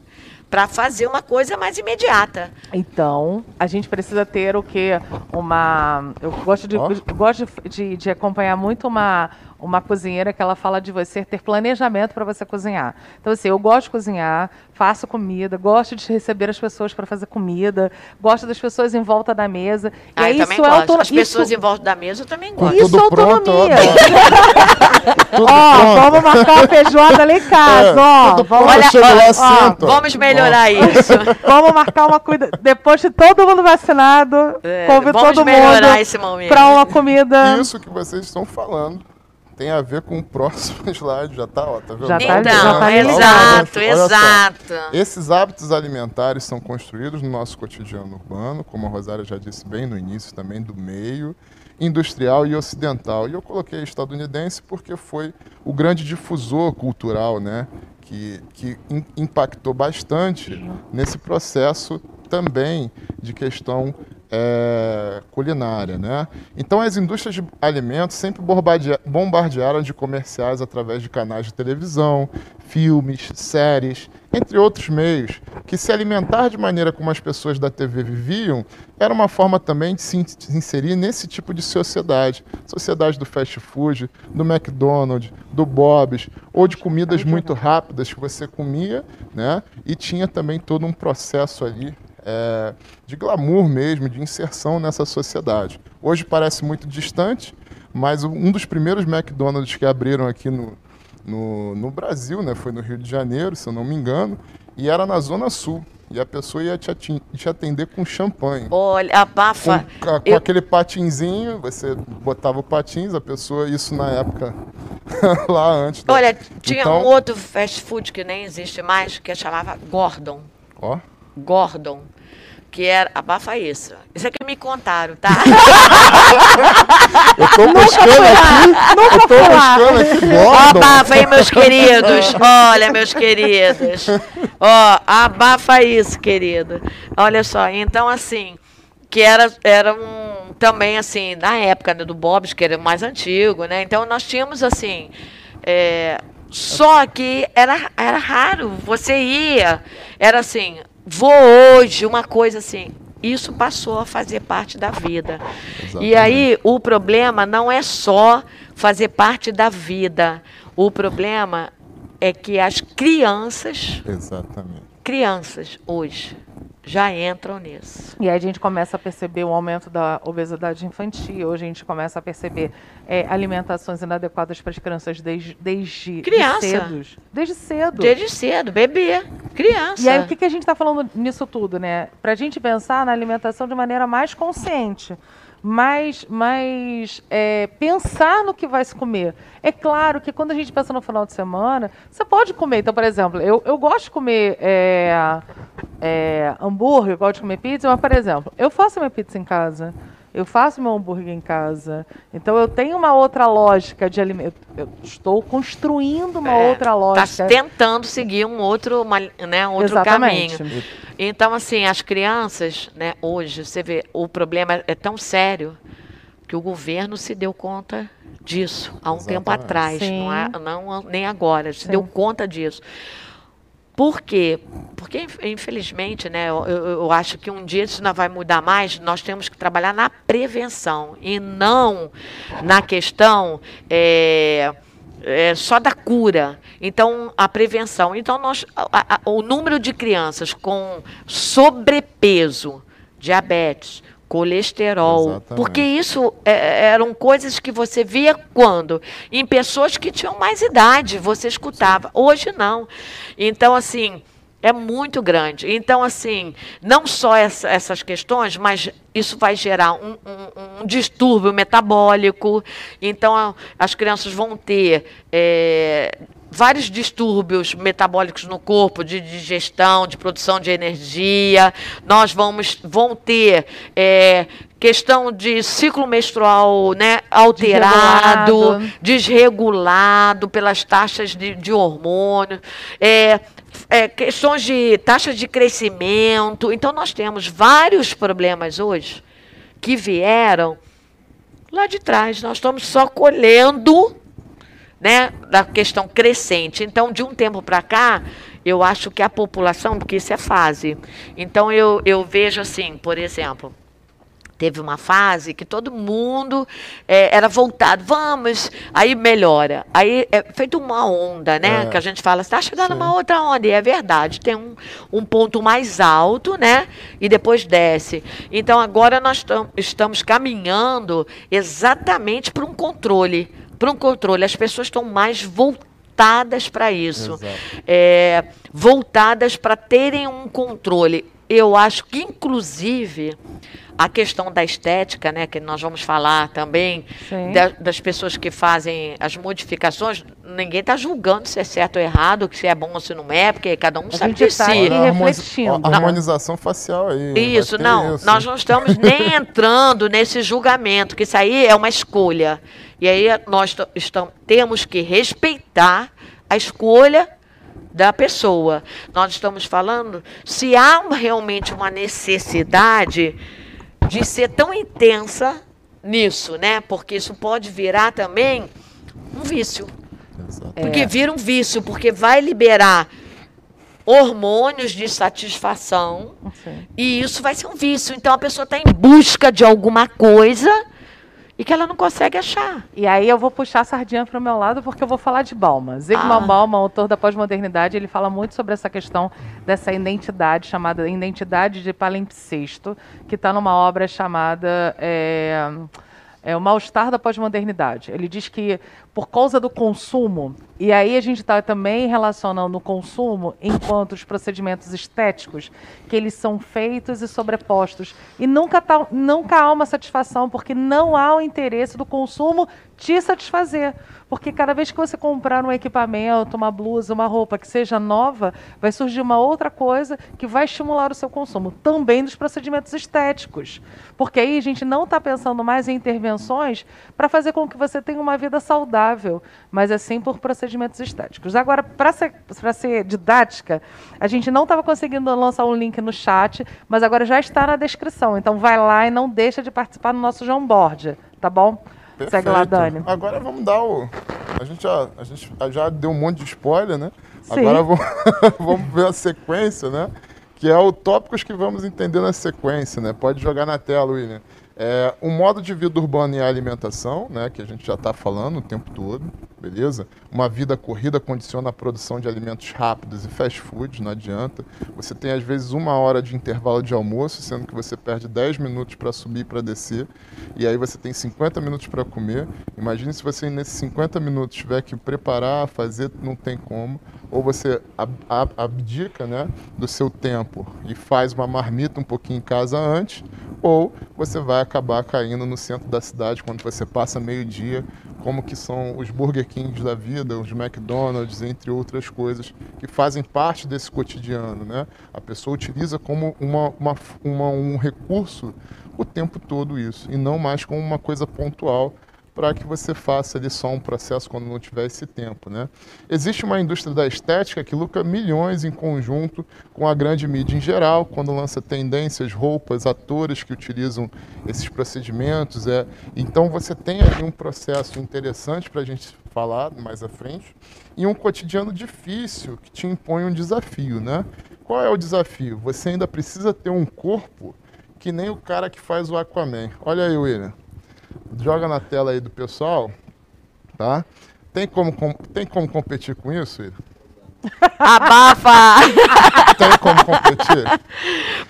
para fazer uma coisa mais imediata. Então, a gente precisa ter o quê? Uma. Eu gosto de, eu gosto de, de, de acompanhar muito uma, uma cozinheira que ela fala de você ter planejamento para você cozinhar. Então, assim, eu gosto de cozinhar, faço comida, gosto de receber as pessoas para fazer comida, gosto das pessoas em volta da mesa. E Ah, aí eu também isso é gosto. As pessoas isso- em volta da mesa eu também gosto. Isso é autonomia. Ó, vamos marcar uma feijoada ali em casa, É, ó. Vamos, Olha, lá, sento. Vamos melhorar isso. vamos marcar uma cuida. Depois de todo mundo vacinado, É, convido vamos todo melhorar mundo esse momento. para uma comida. Isso que vocês estão falando tem a ver com o próximo slide, já tá, ó, tá vendo? Já tá- Então, já tá exato, Olha exato. Esses hábitos alimentares são construídos no nosso cotidiano urbano, como a Rosária já disse bem no início também, do meio industrial e ocidental. E eu coloquei estadunidense porque foi o grande difusor cultural, né? Que, que im- impactou bastante nesse processo também de questão eh, culinária, né? Então as indústrias de alimentos sempre bombardea- bombardearam de comerciais através de canais de televisão, filmes, séries, entre outros meios, que se alimentar de maneira como as pessoas da TV viviam era uma forma também de se inserir nesse tipo de sociedade, sociedade do fast food, do McDonald's, do Bob's, ou de comidas muito rápidas que você comia, né? E tinha também todo um processo ali é, de glamour mesmo, de inserção nessa sociedade. Hoje parece muito distante, mas um dos primeiros McDonald's que abriram aqui no, no, no Brasil, né, foi no Rio de Janeiro, se eu não me engano, e era na Zona Sul. E a pessoa ia te, te atender com champanhe. Olha, Com, abafa. ca- com Eu- aquele patinzinho, você botava o patins, a pessoa, isso na época, lá antes. da- Olha, tinha Então- um outro fast food que nem existe mais, que chamava Gordon. Ó, Gordon. Que era. Abafa isso. Isso é que me contaram, tá? eu tô buscando aqui, eu tô buscando aqui. Abafa aí, meus queridos. Olha, meus queridos. Ó, abafa isso, querido. Olha só, então assim, que era, era um também assim, na época né, do Bob's, que era o mais antigo, né? Então nós tínhamos assim. é, só que era, era raro. Você ia, era assim, vou hoje, uma coisa assim. Isso passou a fazer parte da vida. E Exatamente. aí o problema não é só fazer parte da vida. O problema é que as crianças, Exatamente. crianças hoje, já entram nisso. E aí a gente começa a perceber o aumento da obesidade infantil, a gente começa a perceber é, alimentações inadequadas para as crianças desde, desde Criança. de cedo. Desde cedo. Desde cedo, bebê, criança. E aí, o que, que a gente está falando nisso tudo, né? Para a gente pensar na alimentação de maneira mais consciente, mais, mais é, pensar no que vai se comer. É claro que quando a gente pensa no final de semana, você pode comer. Então, por exemplo, eu, eu gosto de comer é, é, hambúrguer, eu gosto de comer pizza, mas, por exemplo, eu faço minha pizza em casa. Eu faço meu hambúrguer em casa. Então eu tenho uma outra lógica de alimento. Eu estou construindo uma É, outra lógica. Tá tentando seguir um outro, uma, né, um outro Exatamente. caminho. Então, assim, as crianças, né, hoje, você vê, o problema é tão sério que o governo se deu conta disso há um tempo Exatamente. atrás, Sim. não, é, não nem agora, se Sim. deu conta disso. Por quê? Porque, inf- infelizmente, né, eu, eu- eu acho que um dia isso não vai mudar mais, nós temos que trabalhar na prevenção e não na questão é, é, só da cura. Então, a prevenção. Então, nós, a- a- o número de crianças com sobrepeso, diabetes, colesterol, Exatamente. porque isso é, eram coisas que você via quando? Em pessoas que tinham mais idade, você escutava. Hoje não. Então, assim, é muito grande. Então, assim, não só essa- essas questões, mas isso vai gerar um, um- um distúrbio metabólico. Então, a- as crianças vão ter. é, Vários distúrbios metabólicos no corpo, de digestão, de produção de energia. Nós vamos vão ter é, questão de ciclo menstrual né, alterado, Desregulado. desregulado pelas taxas de, de hormônio. É, é, questões de taxa de crescimento. Então, nós temos vários problemas hoje que vieram lá de trás. Nós estamos só colhendo né, da questão crescente. Então, de um tempo para cá, eu acho que a população, porque isso é fase. Então, eu, eu vejo assim, por exemplo, teve uma fase que todo mundo é, era voltado, vamos, aí melhora. Aí é feito uma onda, né? É. Que a gente fala, está chegando Sim. uma outra onda, e é verdade, tem um, um ponto mais alto, né? E depois desce. Então agora nós estamos caminhando exatamente para um controle. Para um controle. As pessoas estão mais voltadas para isso. É, voltadas para terem um controle. Eu acho que, inclusive, a questão da estética, né, que nós vamos falar também, da, das pessoas que fazem as modificações, ninguém está julgando se é certo ou errado, se é bom ou se não é, porque cada um a sabe de tá si. refletindo. A harmonização facial aí. Isso, não. Isso. Nós não estamos nem entrando nesse julgamento, que isso aí é uma escolha. E aí nós estamos, temos que respeitar a escolha da pessoa. Nós estamos falando se há realmente uma necessidade de ser tão intensa nisso, né? Porque isso pode virar também um vício. Porque é. vira um vício, porque vai liberar hormônios de satisfação Sim. e isso vai ser um vício. Então a pessoa está em busca de alguma coisa e que ela não consegue achar. E aí eu vou puxar a sardinha para o meu lado porque eu vou falar de Balma. Zygmunt ah. Bauman, autor da pós-modernidade, ele fala muito sobre essa questão dessa identidade chamada identidade de palimpsesto, que está numa obra chamada é, é, O Mal-Estar da Pós-Modernidade. Ele diz que por causa do consumo, e aí a gente está também relacionando o consumo enquanto os procedimentos estéticos, que eles são feitos e sobrepostos. E nunca, tá, nunca há uma satisfação, porque não há o interesse do consumo te satisfazer. Porque cada vez que você comprar um equipamento, uma blusa, uma roupa que seja nova, vai surgir uma outra coisa que vai estimular o seu consumo. Também dos procedimentos estéticos. Porque aí a gente não está pensando mais em intervenções para fazer com que você tenha uma vida saudável, mas assim por procedimentos estéticos. Agora, para ser, ser didática, a gente não estava conseguindo lançar um link no chat, mas agora já está na descrição. Então vai lá e não deixa de participar do nosso João Board, tá bom? Perfeito. Segue lá, Dani. Agora vamos dar o. A gente já, a gente já deu um monte de spoiler, né? Sim. Agora vamos, vamos ver a sequência, né? Que é o tópicos que vamos entender na sequência, né? Pode jogar na tela, William. É, o modo de vida urbano e a alimentação, né, que a gente já está falando o tempo todo, beleza? Uma vida corrida condiciona a produção de alimentos rápidos e fast food, não adianta. Você tem às vezes uma hora de intervalo de almoço, sendo que você perde 10 minutos para subir e para descer, e aí você tem 50 minutos para comer. Imagine se você nesses 50 minutos tiver que preparar, fazer, não tem como. Ou você abdica né, do seu tempo e faz uma marmita um pouquinho em casa antes, ou você vai acabar caindo no centro da cidade quando você passa meio-dia, como que são os Burger Kings da vida, os McDonald's, entre outras coisas, que fazem parte desse cotidiano. Né? A pessoa utiliza como uma, uma, uma um recurso o tempo todo isso, e não mais como uma coisa pontual para que você faça ali só um processo quando não tiver esse tempo. Né? Existe uma indústria da estética que lucra milhões em conjunto com a grande mídia em geral, quando lança tendências, roupas, atores que utilizam esses procedimentos. É. Então você tem ali um processo interessante para a gente falar mais à frente e um cotidiano difícil que te impõe um desafio. Né? Qual é o desafio? Você ainda precisa ter um corpo que nem o cara que faz o Aquaman. Olha aí, William joga na tela aí do pessoal, tá? Tem como, com, tem como competir com isso, Ira? Abafa! Tem como competir?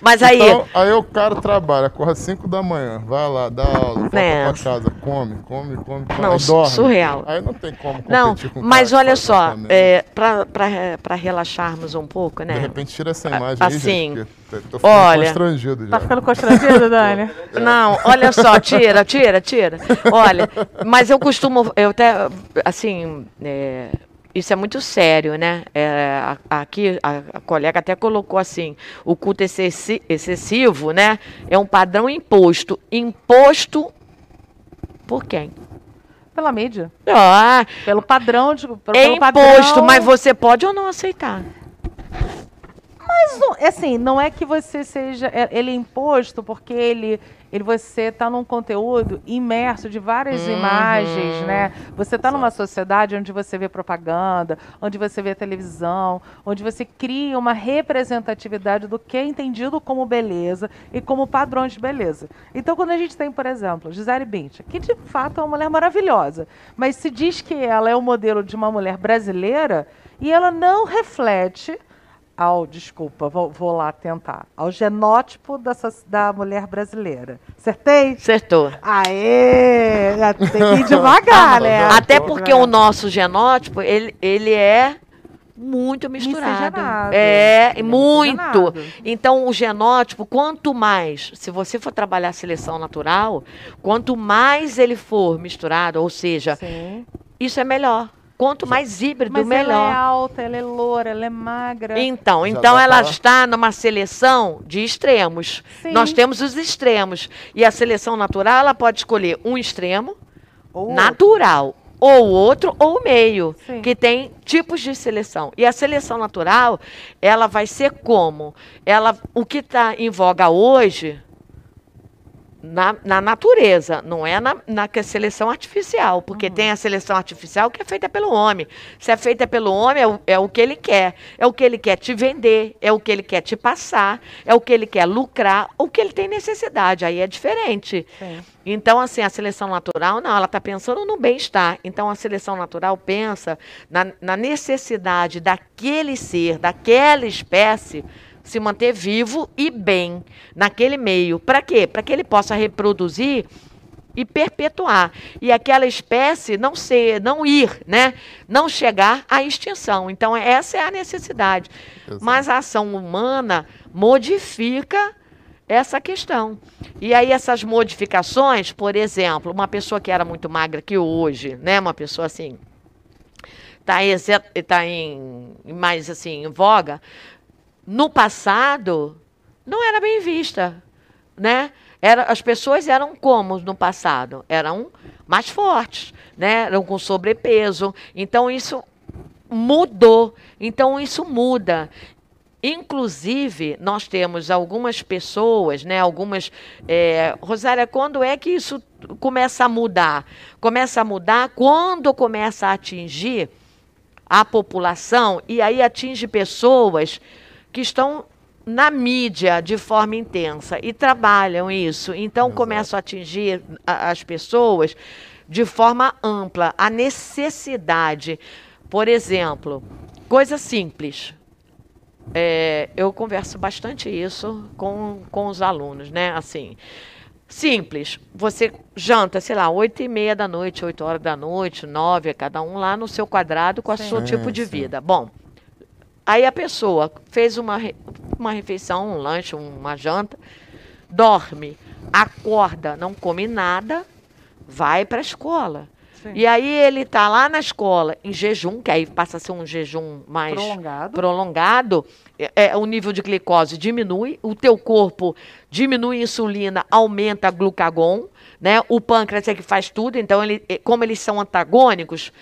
Mas aí. Então, aí o cara trabalha, acorda 5 da manhã, vai lá, dá aula, volta é. pra casa, come, come, come, come não, aí dorme. Surreal. Aí não tem como competir não, com Mas olha só, é, para relaxarmos um pouco, né? De repente tira essa imagem assim, aí, gente, tô ficando olha, constrangido já. Tá ficando constrangido, Dani? Não, olha só, tira, tira, tira. Olha, mas eu costumo, eu até, assim, é, isso é muito sério, né? É, aqui a, a, colega até colocou assim: o culto excessi excessivo, né? É um padrão imposto. Imposto por quem? Pela mídia. Ah, pelo padrão de. Pelo é imposto, padrão... mas você pode ou não aceitar. Mas, não- assim, não é que você seja. é- Ele é imposto porque ele. ele você está num conteúdo imerso de várias Uhum. imagens, né? Você está numa sociedade onde você vê propaganda, onde você vê televisão, onde você cria uma representatividade do que é entendido como beleza e como padrões de beleza. Então, quando a gente tem, por exemplo, Gisele Bündchen, que de fato é uma mulher maravilhosa, mas se diz que ela é o modelo de uma mulher brasileira e ela não reflete ao, desculpa, vou, vou lá tentar, ao genótipo da, soci- da mulher brasileira. Acertei? Acertou. Aê! Já Tem que ir devagar, né? Até porque o nosso genótipo, ele, ele é muito misturado. Miscigenado. É, é muito. Então, o genótipo, quanto mais, se você for trabalhar a seleção natural, quanto mais ele for misturado, ou seja, Sim. isso é melhor. Quanto mais híbrido, Mas melhor. ela é alta, ela é loura, ela é magra. Então, Já então ela pra- está numa seleção de extremos. Sim. Nós temos os extremos. E a seleção natural, ela pode escolher um extremo Ou natural, ou outro, ou o meio, Sim. que tem tipos de seleção. E a seleção natural, ela vai ser como? Ela, o que está em voga hoje, na, na natureza, não é na, na é seleção artificial, porque Uhum. tem a seleção artificial que é feita pelo homem. Se é feita pelo homem, é o, é o que ele quer. É o que ele quer te vender, é o que ele quer te passar, é o que ele quer lucrar, o que ele tem necessidade. Aí é diferente. Sim. Então, assim, a seleção natural, não, ela está pensando no bem-estar. Então, a seleção natural pensa na, na necessidade daquele ser, daquela espécie, se manter vivo e bem naquele meio. Para quê? Para que ele possa reproduzir e perpetuar. E aquela espécie não ser, não ir, né? Não chegar à extinção. Então, essa é a necessidade. Exato. Mas a ação humana modifica essa questão. E aí essas modificações, por exemplo, uma pessoa que era muito magra que hoje, né, uma pessoa assim, tá, exe- tá em mais assim em voga, no passado não era bem vista, né? Era, as pessoas eram como no passado? Eram mais fortes, né? Eram com sobrepeso. Então isso mudou. Então isso muda. Inclusive, nós temos algumas pessoas, né? Algumas. é, Rosária, quando é que isso começa a mudar? Começa a mudar quando começa a atingir a população e aí atinge pessoas que estão na mídia de forma intensa e trabalham isso. Então Exato. começam a atingir a- as pessoas de forma ampla, a necessidade. Por exemplo, coisa simples. É, eu converso bastante isso com, com os alunos, né? Assim, simples. Você janta, sei lá, oito e meia da noite, oito horas da noite, nove, cada um lá no seu quadrado com o seu tipo de Sim. vida. Bom, aí a pessoa fez uma, uma refeição, um lanche, uma janta, dorme, acorda, não come nada, vai para a escola. Sim. E aí ele está lá na escola em jejum, que aí passa a ser um jejum mais Prolongado. prolongado, é, é, o nível de glicose diminui, o teu corpo diminui a insulina, aumenta a glucagon, né? O pâncreas é que faz tudo, então ele, eh, como eles são antagônicos,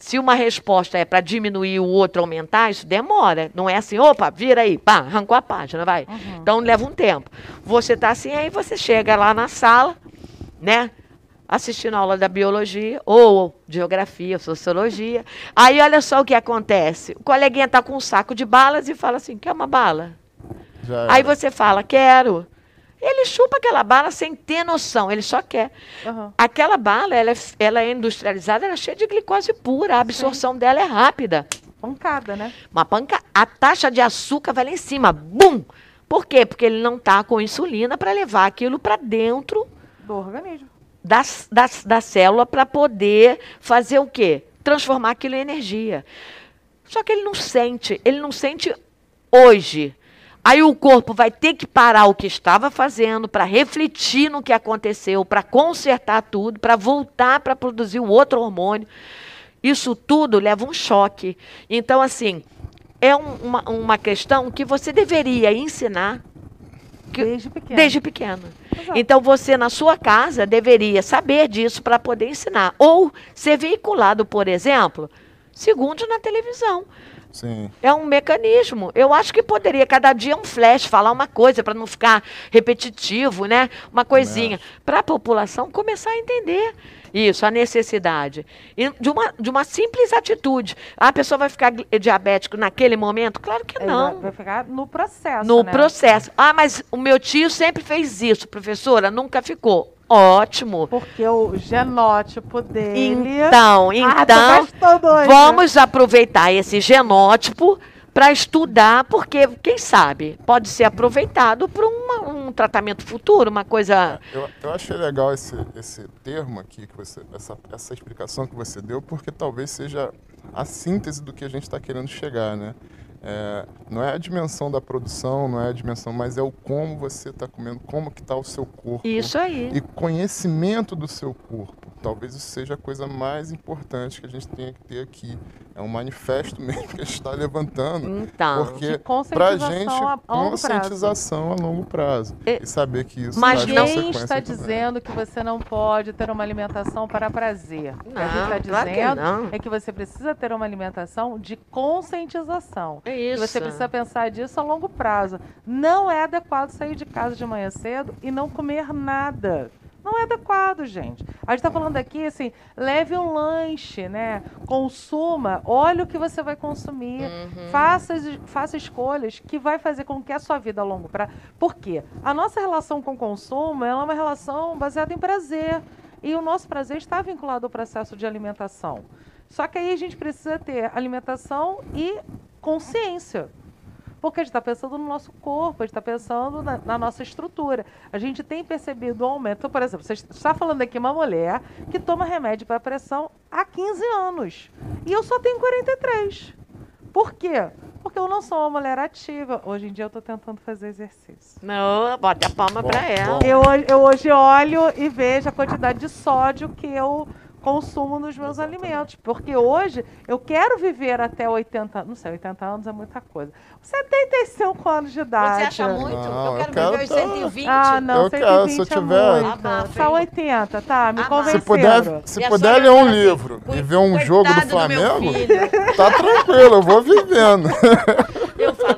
se uma resposta é para diminuir o outro aumentar, isso demora. Não é assim, opa, vira aí, pá, arrancou a página, vai. Então leva um tempo. Você tá assim, aí você chega lá na sala, né? Assistindo a aula da biologia, ou geografia, sociologia. Aí olha só o que acontece. O coleguinha tá com um saco de balas e fala assim: quer uma bala? Já Aí era. você fala, quero. Ele chupa aquela bala sem ter noção, ele só quer. Aham. Aquela bala, ela é, ela é industrializada, ela é cheia de glicose pura, a absorção dela é rápida. Pancada, né? Uma panca, a taxa de açúcar vai lá em cima, bum! Por quê? Porque ele não está com insulina para levar aquilo para dentro Do organismo. da, da, da célula para poder fazer o quê? Transformar aquilo em energia. Só que ele não sente, ele não sente hoje. Aí o corpo vai ter que parar o que estava fazendo para refletir no que aconteceu, para consertar tudo, para voltar para produzir o outro hormônio. Isso tudo leva um choque. Então, assim, é um- uma, uma questão que você deveria ensinar que- Desde pequeno. desde pequeno. Então você na sua casa deveria saber disso para poder ensinar ou ser veiculado, por exemplo, segundos na televisão. Sim. É um mecanismo. Eu acho que poderia, cada dia um flash, falar uma coisa para não ficar repetitivo, né? Uma coisinha. Para a população começar a entender isso, a necessidade. E de uma, de uma simples atitude. Ah, a pessoa vai ficar diabético naquele momento? Claro que não. Vai ficar no processo. No né? processo. Ah, mas o meu tio sempre fez isso, professora, nunca ficou. Ótimo. Porque o genótipo dele. Então, então, vamos aproveitar esse genótipo para estudar, porque, quem sabe, pode ser aproveitado para um tratamento futuro, uma coisa. Eu, eu achei legal esse, esse termo aqui, que você, essa, essa explicação que você deu, porque talvez seja a síntese do que a gente está querendo chegar, né? É, não é a dimensão da produção, não é a dimensão, mas é o como você está comendo, como que está o seu corpo. Isso aí. E conhecimento do seu corpo. Talvez isso seja a coisa mais importante que a gente tenha que ter aqui. É um manifesto mesmo que a gente está levantando. Então, porque gente, a- prazo. conscientização a longo prazo. E- E saber que isso Mas não- Ninguém está também. dizendo que você não pode ter uma alimentação para prazer. o que a gente Não, está claro que dizendo não. é que você precisa ter uma alimentação de conscientização. É E isso. você precisa pensar disso a longo prazo. Não é adequado sair de casa de manhã cedo e não comer nada. Não é adequado, gente. A gente está falando aqui assim, leve um lanche, né? Consuma, olha o que você vai consumir. Uhum. Faça, faça escolhas que vai fazer com que a sua vida a longo prazo. Por quê? A nossa relação com o consumo é uma relação baseada em prazer. E o nosso prazer está vinculado ao processo de alimentação. Só que aí a gente precisa ter alimentação e consciência. Porque a gente está pensando no nosso corpo, a gente está pensando na, na nossa estrutura. A gente tem percebido o aumento. Então, por exemplo, você está falando aqui uma mulher que toma remédio para pressão há 15 anos. E eu só tenho 43. Por quê? Porque eu não sou uma mulher ativa. Hoje em dia eu estou tentando fazer exercício. Não, bota a palma para ela. Eu, eu hoje olho e vejo a quantidade de sódio que eu consumo nos meus Exatamente. alimentos. Porque hoje eu quero viver até 80 não sei, 80 anos é muita coisa. 75 anos de idade. Você acha muito? Não, eu eu quero quero viver os tá- 120. Ah, não, Eu 120 quero, se eu é tiver- muito. Abafa, Só hein? 80, tá? Me Abafa. Se puder, se a puder ler um assim, livro e ver um jogo do "Coitado meu Flamengo, filho." tá tranquilo, eu vou vivendo.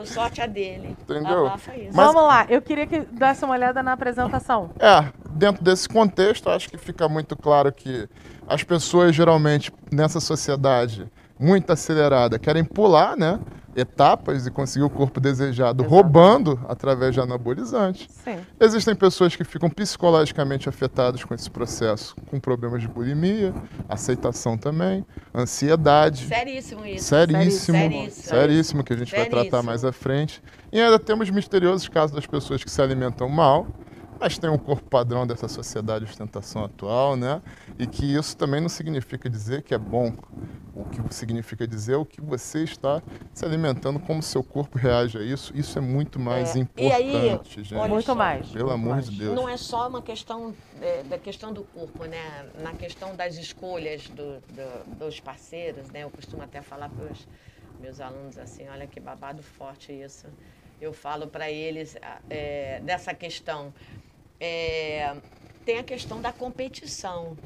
Sorte a dele. Entendeu? Mas- Vamos lá, eu queria que desse uma olhada na apresentação. É, dentro desse contexto, acho que fica muito claro que as pessoas geralmente nessa sociedade muito acelerada querem pular, né? Etapas e conseguir o corpo desejado Exato. roubando através de anabolizantes. Sim. Existem pessoas que ficam psicologicamente afetadas com esse processo, com problemas de bulimia, aceitação também, ansiedade. Seríssimo isso. Seríssimo, Seríssimo. seríssimo, que a gente vai tratar Seríssimo. mais à frente. E ainda temos misteriosos casos das pessoas que se alimentam mal, mas têm um corpo padrão dessa sociedade de ostentação atual, né? E que isso também não significa dizer que é bom. O que significa dizer é o que você está se alimentando, como seu corpo reage a isso. Isso é muito mais É, e aí, importante, gente. Muito mais. Pelo muito amor mais. de Deus. Não é só uma questão é, da questão do corpo, né? Na questão das escolhas do- do- dos parceiros, né? Eu costumo até falar para os meus alunos assim, olha que babado forte isso. Eu falo para eles é, dessa questão. É, tem a questão da competição.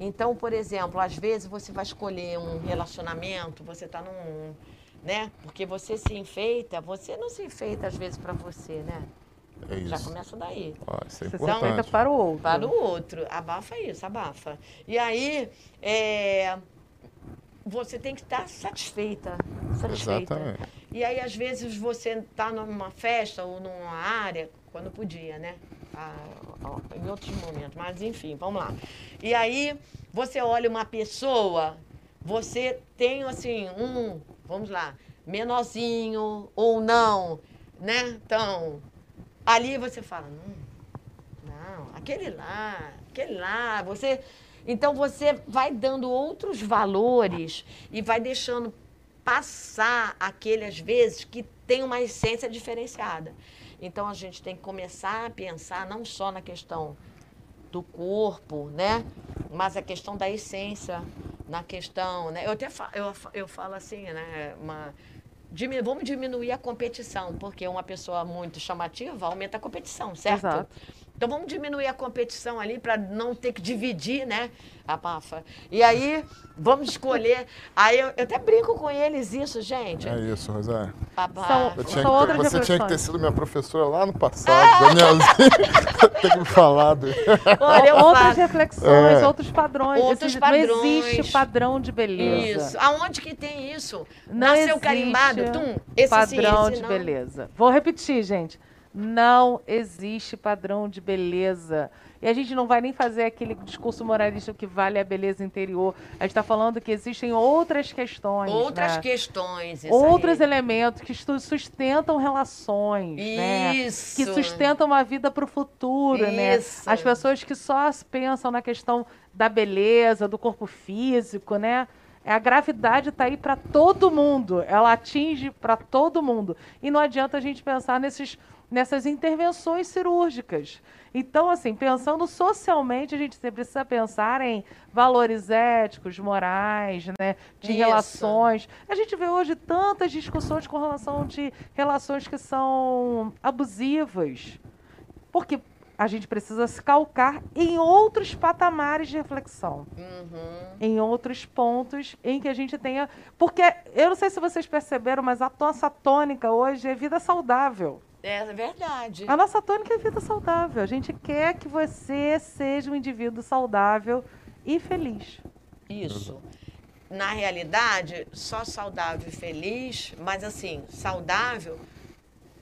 Então, por exemplo, às vezes você vai escolher um relacionamento, você está num, né? Porque você se enfeita, você não se enfeita às vezes para você, né? É Já isso. começa daí. Ó, isso é Você se importante. aceita para o outro. Para o outro. Abafa isso, abafa. E aí, é, você tem que estar satisfeita. Satisfeita. Exatamente. E aí, às vezes, você está numa festa ou numa área, quando podia, né? Ah, em outros momentos. Mas, enfim, vamos lá. E aí, você olha uma pessoa, você tem, assim, um, vamos lá, menorzinho ou não, né? Então, ali você fala, hum, não, aquele lá, aquele lá, você. Então você vai dando outros valores e vai deixando passar aquele, às vezes, que tem uma essência diferenciada. Então a gente tem que começar a pensar não só na questão do corpo, né? Mas a questão da essência, na questão, né? Eu até fa eu, eu falo assim, né? Uma, dimi- vamos diminuir a competição, porque uma pessoa muito chamativa aumenta a competição, certo? Exato. Então vamos diminuir a competição ali para não ter que dividir, né? A Pafa. E aí vamos escolher. Aí eu, eu até brinco com eles isso, gente. É isso, Rosário. Babá. São- Eu tinha São outras você tinha que ter sido minha professora lá no passado, Danielzinho. Tem que me falar. Olha, outras falo. reflexões, É. outros padrões. Outros Esse- padrões. Não existe padrão de beleza. Isso. Aonde que tem isso? Não Nasceu existe carimbado, tum, esse padrão sim, esse de não. beleza. Vou repetir, gente. Não existe padrão de beleza. E a gente não vai nem fazer aquele discurso moralista que vale a beleza interior. A gente está falando que existem outras questões. Outras né? questões. Outros aí. elementos que su- sustentam relações, né? Isso. Que sustentam uma vida para o futuro, né? Isso. As pessoas que só pensam na questão da beleza, do corpo físico, né? A gravidade está aí para todo mundo, ela atinge para todo mundo. E não adianta a gente pensar nesses, nessas intervenções cirúrgicas. Então, assim, pensando socialmente, a gente sempre precisa pensar em valores éticos, morais, né? De Isso. relações. A gente vê hoje tantas discussões com relação de relações que são abusivas. Porque a gente precisa se calcar em outros patamares de reflexão, Uhum. em outros pontos em que a gente tenha. Porque eu não sei se vocês perceberam, mas a nossa tônica hoje é vida saudável. É verdade. A nossa tônica é vida saudável. A gente quer que você seja um indivíduo saudável e feliz. Isso. Na realidade, só saudável e feliz, mas assim, saudável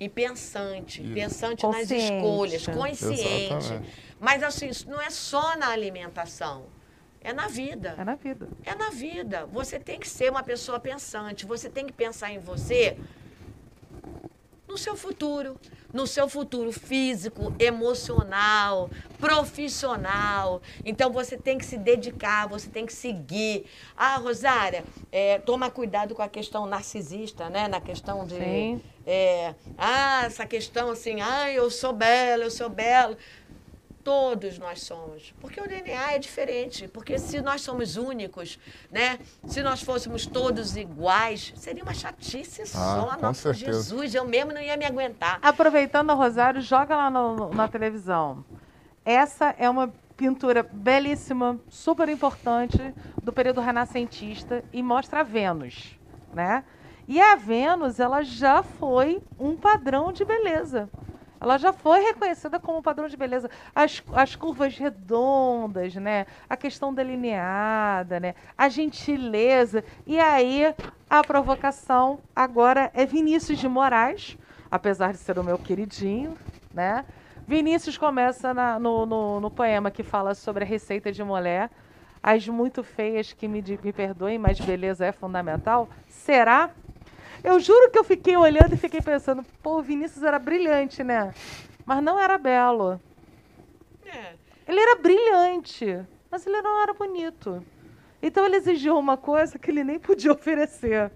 e pensante. Isso. Pensante nas escolhas, consciente. Exatamente. Mas assim, isso não é só na alimentação. É na vida. É na vida. É na vida. Você tem que ser uma pessoa pensante. Você tem que pensar em você no seu futuro. No seu futuro físico, emocional, profissional. Então você tem que se dedicar, você tem que seguir. Ah, Rosária, é, toma cuidado com a questão narcisista, né? Na questão de. Sim. é, ah, essa questão assim, ah, eu sou bela, eu sou bela. Todos nós somos. Porque o DNA é diferente. Porque se nós somos únicos, né? Se nós fôssemos todos iguais, seria uma chatice só. com Nossa, certeza. Jesus, eu mesmo não ia me aguentar. Aproveitando a Rosário, joga lá no- na televisão. Essa é uma pintura belíssima, super importante, do período renascentista e mostra a Vênus, né? E a Vênus, ela já foi um padrão de beleza. Ela já foi reconhecida como padrão de beleza. As, as curvas redondas, né? A questão delineada, né? A gentileza. E aí, a provocação agora é Vinícius de Moraes, apesar de ser o meu queridinho, né? Vinícius começa na- no, no, no poema que fala sobre a receita de mulher. As muito feias que me, me perdoem, mas beleza é fundamental. Será? Eu juro que eu fiquei olhando e fiquei pensando, pô, o Vinícius era brilhante, né? Mas não era belo. É. Ele era brilhante, mas ele não era bonito. Então ele exigiu uma coisa que ele nem podia oferecer.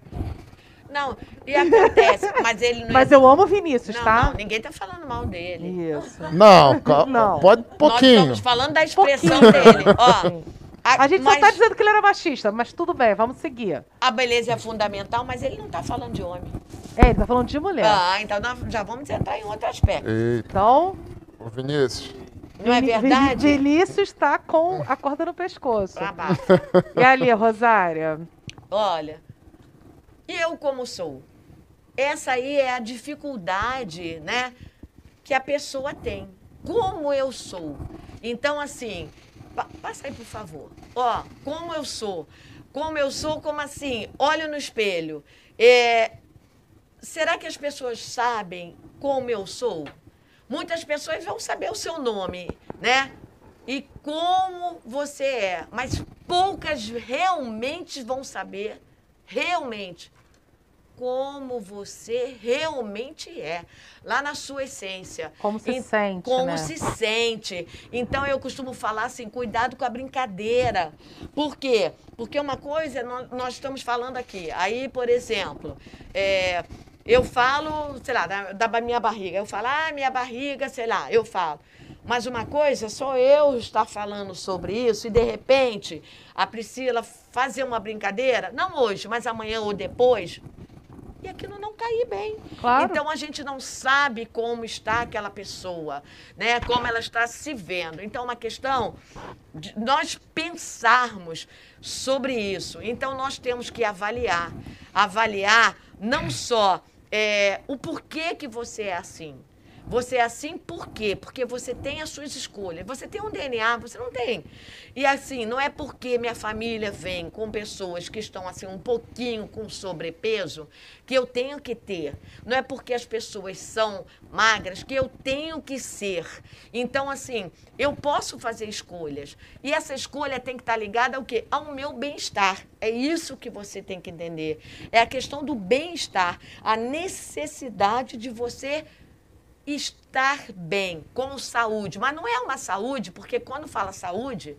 Não, e acontece, mas ele não Mas é... eu amo o Vinícius, não, tá? não, ninguém tá falando mal dele. Isso. Não, Não. pode Nós pouquinho. estamos falando da expressão Pouquinho. dele. Ó, A gente mas só tá dizendo que ele era machista, mas tudo bem, vamos seguir. a beleza é fundamental, mas ele não tá falando de homem. É, ele tá falando de mulher. Ah, então nós já vamos entrar em outro aspecto. Eita, Então, ô Vinícius. Não é verdade? Vinícius está com a corda no pescoço. Abafa. E ali, Rosária? Olha, eu como sou. Essa aí é a dificuldade, né, que a pessoa tem. Como eu sou. Então, assim, pa- passa aí, por favor. Ó, como eu sou. Como eu sou, como assim? Olho no espelho. É, será que as pessoas sabem como eu sou? Muitas pessoas vão saber o seu nome, né? E como você é, mas poucas realmente vão saber, realmente, como você realmente é, lá na sua essência. Como se Em- sente, Como né? se sente. Então eu costumo falar assim, cuidado com a brincadeira. Por quê? Porque uma coisa, nó- nós, estamos falando aqui. Aí, por exemplo, é, eu falo, sei lá, da, da minha barriga. Eu falo, ah, minha barriga, sei lá, eu falo. Mas uma coisa, só eu estar falando sobre isso e de repente a Priscila fazer uma brincadeira, não hoje, mas amanhã ou depois, e aquilo não cair bem. Claro. Então a gente não sabe como está aquela pessoa, né? Como ela está se vendo. Então é uma questão de nós pensarmos sobre isso. Então nós temos que avaliar, avaliar não só é, o porquê que você é assim. Você é assim por quê? Porque você tem as suas escolhas. Você tem um DNA, você não tem. E assim, não é porque minha família vem com pessoas que estão assim um pouquinho com sobrepeso que eu tenho que ter. Não é porque as pessoas são magras que eu tenho que ser. Então assim, eu posso fazer escolhas. E essa escolha tem que estar ligada ao quê? Ao meu bem-estar. É isso que você tem que entender. É a questão do bem-estar, a necessidade de você estar bem, com saúde. Mas não é uma saúde, porque quando fala saúde,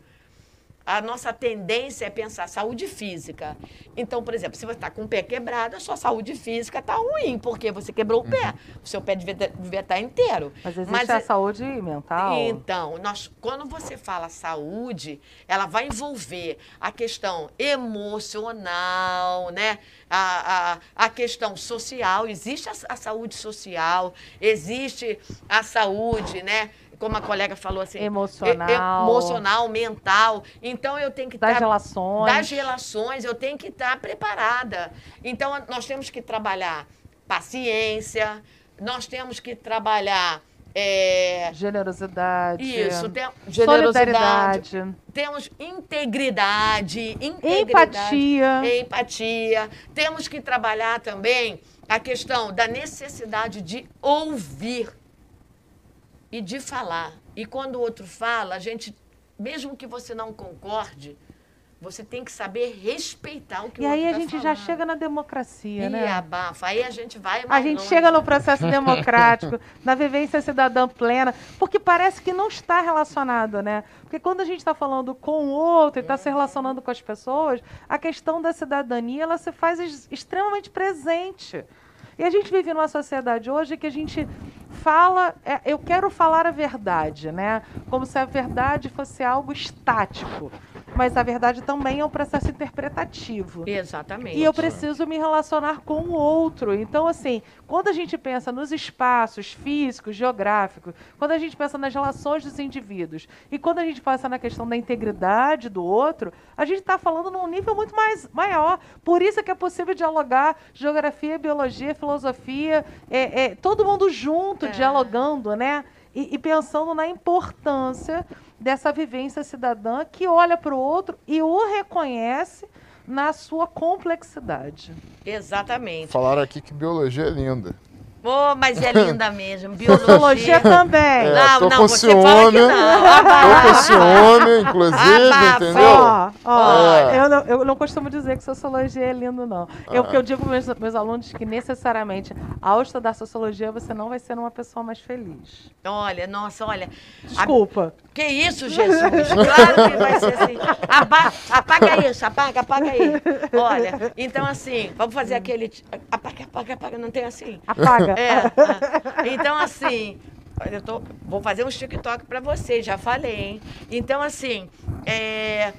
a nossa tendência é pensar saúde física. Então, por exemplo, se você está com o pé quebrado, a sua saúde física está ruim, porque você quebrou o pé. O seu pé devia, devia estar inteiro. Mas existe a é- saúde mental. Então, nós, quando você fala saúde, ela vai envolver a questão emocional, né? A, a, a questão social, existe a, a saúde social, existe a saúde, né? Como a colega falou assim, Emocional. emocional, mental. Então eu tenho que Das estar relações. das relações, eu tenho que estar preparada. Então nós temos que trabalhar paciência, nós temos que trabalhar é, Generosidade. isso, tem, generosidade, Solidariedade. temos integridade, integridade, Empatia. empatia. Temos que trabalhar também a questão da necessidade de ouvir e de falar. E quando o outro fala, a gente, mesmo que você não concorde, você tem que saber respeitar o que E o aí outro a tá gente já chega na democracia, e né? abafa. Aí a gente vai A mais gente longe. chega no processo democrático, na vivência cidadã plena, porque parece que não está relacionado, né? Porque quando a gente está falando com o outro e está se relacionando com as pessoas, a questão da cidadania ela se faz ex- extremamente presente. E a gente vive numa sociedade hoje que a gente fala, é, eu quero falar a verdade, né? Como se a verdade fosse algo estático. Mas a verdade também é um processo interpretativo. Exatamente. E eu preciso me relacionar com o outro. Então, assim, quando a gente pensa nos espaços físicos, geográficos, quando a gente pensa nas relações dos indivíduos e quando a gente pensa na questão da integridade do outro, a gente está falando num nível muito mais maior. Por isso é que é possível dialogar geografia, biologia, filosofia, é, é, todo mundo junto, É. dialogando, né? E, e pensando na importância dessa vivência cidadã que olha para o outro e o reconhece na sua complexidade. Exatamente. Falaram aqui que biologia é linda. Oh, mas é linda mesmo. Sociologia Biologia. também. É, Não, tô não, com você fala que ciúme. não. Tô com ciúme, inclusive, Abafa. entendeu? Ó, ó, É. eu, não, eu não costumo dizer que sociologia é lindo, não. Eu, porque eu digo para meus, meus alunos que necessariamente, ao estudar sociologia, você não vai ser uma pessoa mais feliz. Olha, nossa, olha. A- Desculpa. Que isso, Jesus? Claro que vai ser assim. Aba- apaga isso, apaga, apaga aí. Olha, então assim, vamos fazer aquele. Apaga, apaga, apaga, não tem assim. Apaga. É, é. Então, assim, eu tô, vou fazer um TikTok para vocês, já falei, hein? Então, assim, é,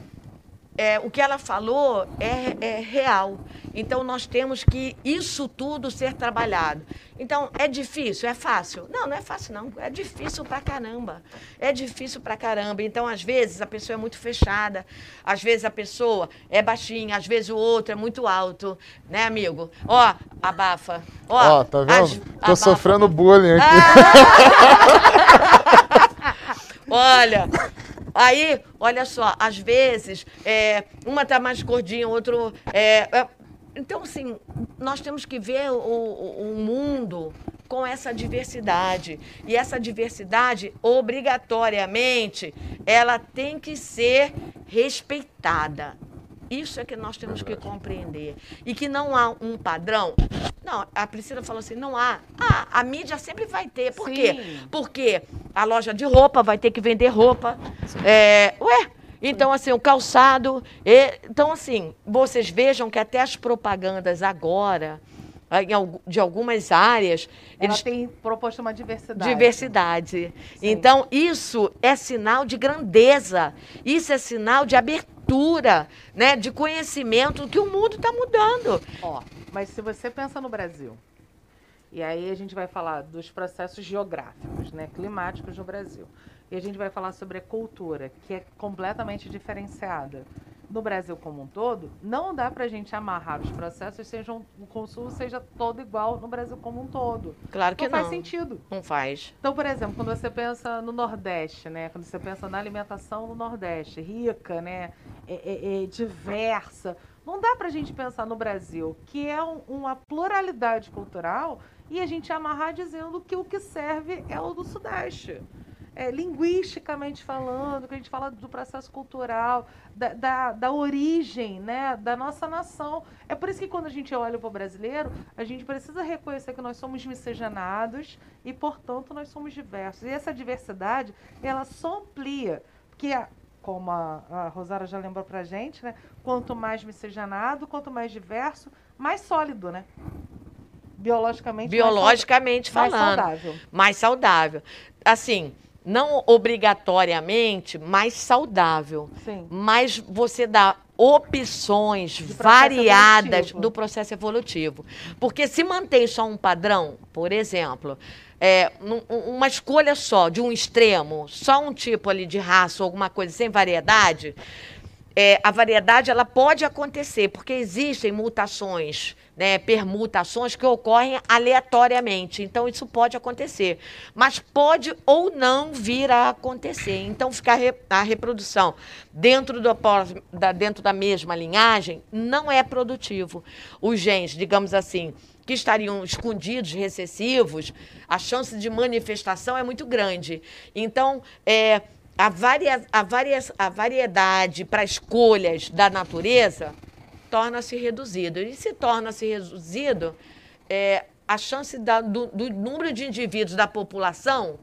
é, o que ela falou é, é real. Então, nós temos que isso tudo ser trabalhado. Então, é difícil? É fácil? Não, não é fácil, não. É difícil pra caramba. É difícil pra caramba. Então, às vezes, a pessoa é muito fechada. Às vezes, a pessoa é baixinha. Às vezes, o outro é muito alto. Né, amigo? Ó, abafa. Ó, Ó, tá vendo? as- Tô abafa. sofrendo bullying aqui. Olha, aí, olha só, às vezes, é, uma tá mais gordinha, outro. É, é, então, assim, nós temos que ver o, o- o mundo com essa diversidade. E essa diversidade, obrigatoriamente, ela tem que ser respeitada. Isso é que nós temos que compreender. E que não há um padrão. Não, a Priscila falou assim: não há. Ah, a mídia sempre vai ter. Por quê? Sim. Porque a loja de roupa vai ter que vender roupa. É, ué, então assim, o calçado. e- então, assim, vocês vejam que até as propagandas agora, ah, de algumas áreas, Ela eles tem proposto uma diversidade. diversidade. Então, isso é sinal de grandeza. Isso é sinal de abertura, né, de conhecimento que o mundo está mudando. Ó, Mas se você pensa no Brasil, e aí a gente vai falar dos processos geográficos, né, climáticos no Brasil. E a gente vai falar sobre a cultura, que é completamente diferenciada. No Brasil como um todo, não dá para a gente amarrar os processos, sejam o consumo seja todo igual no Brasil como um todo. Claro que não não. faz sentido. Não faz. Então, por exemplo, quando você pensa no Nordeste, né? Quando você pensa na alimentação no Nordeste, rica, né? É, é- é diversa. Não dá para a gente pensar no Brasil, que é um- uma pluralidade cultural, e a gente amarrar dizendo que o que serve é o do Sudeste. É, linguisticamente falando, que a gente fala do processo cultural, da, da, da origem né, da nossa nação. É por isso que quando a gente olha para o brasileiro, a gente precisa reconhecer que nós somos miscigenados e, portanto, nós somos diversos. E essa diversidade, ela só amplia, porque, a- como a, a Rosara já lembrou para a gente, né, quanto mais miscigenado, quanto mais diverso, mais sólido, né? Biologicamente, mais Biologicamente mais falando. saudável. mais saudável. Assim, não obrigatoriamente mais saudável, Sim. mas você dá opções processo variadas evolutivo. do processo evolutivo. Porque se mantém só um padrão, por exemplo, é, um- uma escolha só de um extremo, só um tipo ali de raça ou alguma coisa sem variedade, é, a variedade ela pode acontecer, porque existem mutações, né, permutações que ocorrem aleatoriamente. Então, isso pode acontecer. Mas pode ou não vir a acontecer. Então, ficar a reprodução dentro, do, da, dentro da mesma linhagem não é produtivo. Os genes, digamos assim, que estariam escondidos, recessivos, a chance de manifestação é muito grande. Então, é, a, varia, a, varia, a variedade para escolhas da natureza torna-se reduzido. E se torna-se reduzido, é, a chance da- do, do número de indivíduos da população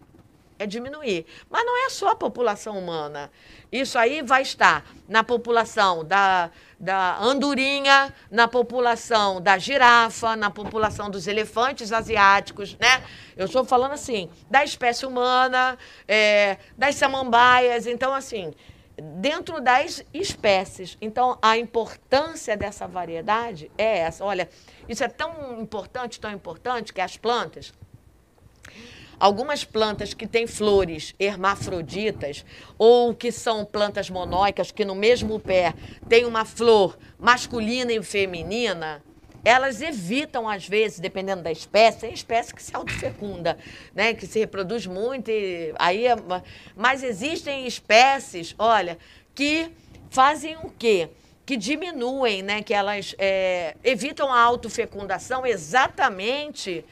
é diminuir. Mas não é só a população humana. Isso aí vai estar na população da, da andorinha, na população da girafa, na população dos elefantes asiáticos, né? Eu estou falando assim, da espécie humana, é, das samambaias. Então, assim, dentro das espécies. Então, a importância dessa variedade é essa. Olha, isso é tão importante, tão importante que as plantas, algumas plantas que têm flores hermafroditas ou que são plantas monóicas que no mesmo pé tem uma flor masculina e feminina, elas evitam às vezes, dependendo da espécie, tem espécie que se autofecunda, né, que se reproduz muito e aí é mas existem espécies, olha, que fazem o quê? Que diminuem, né, que elas é, evitam a autofecundação exatamente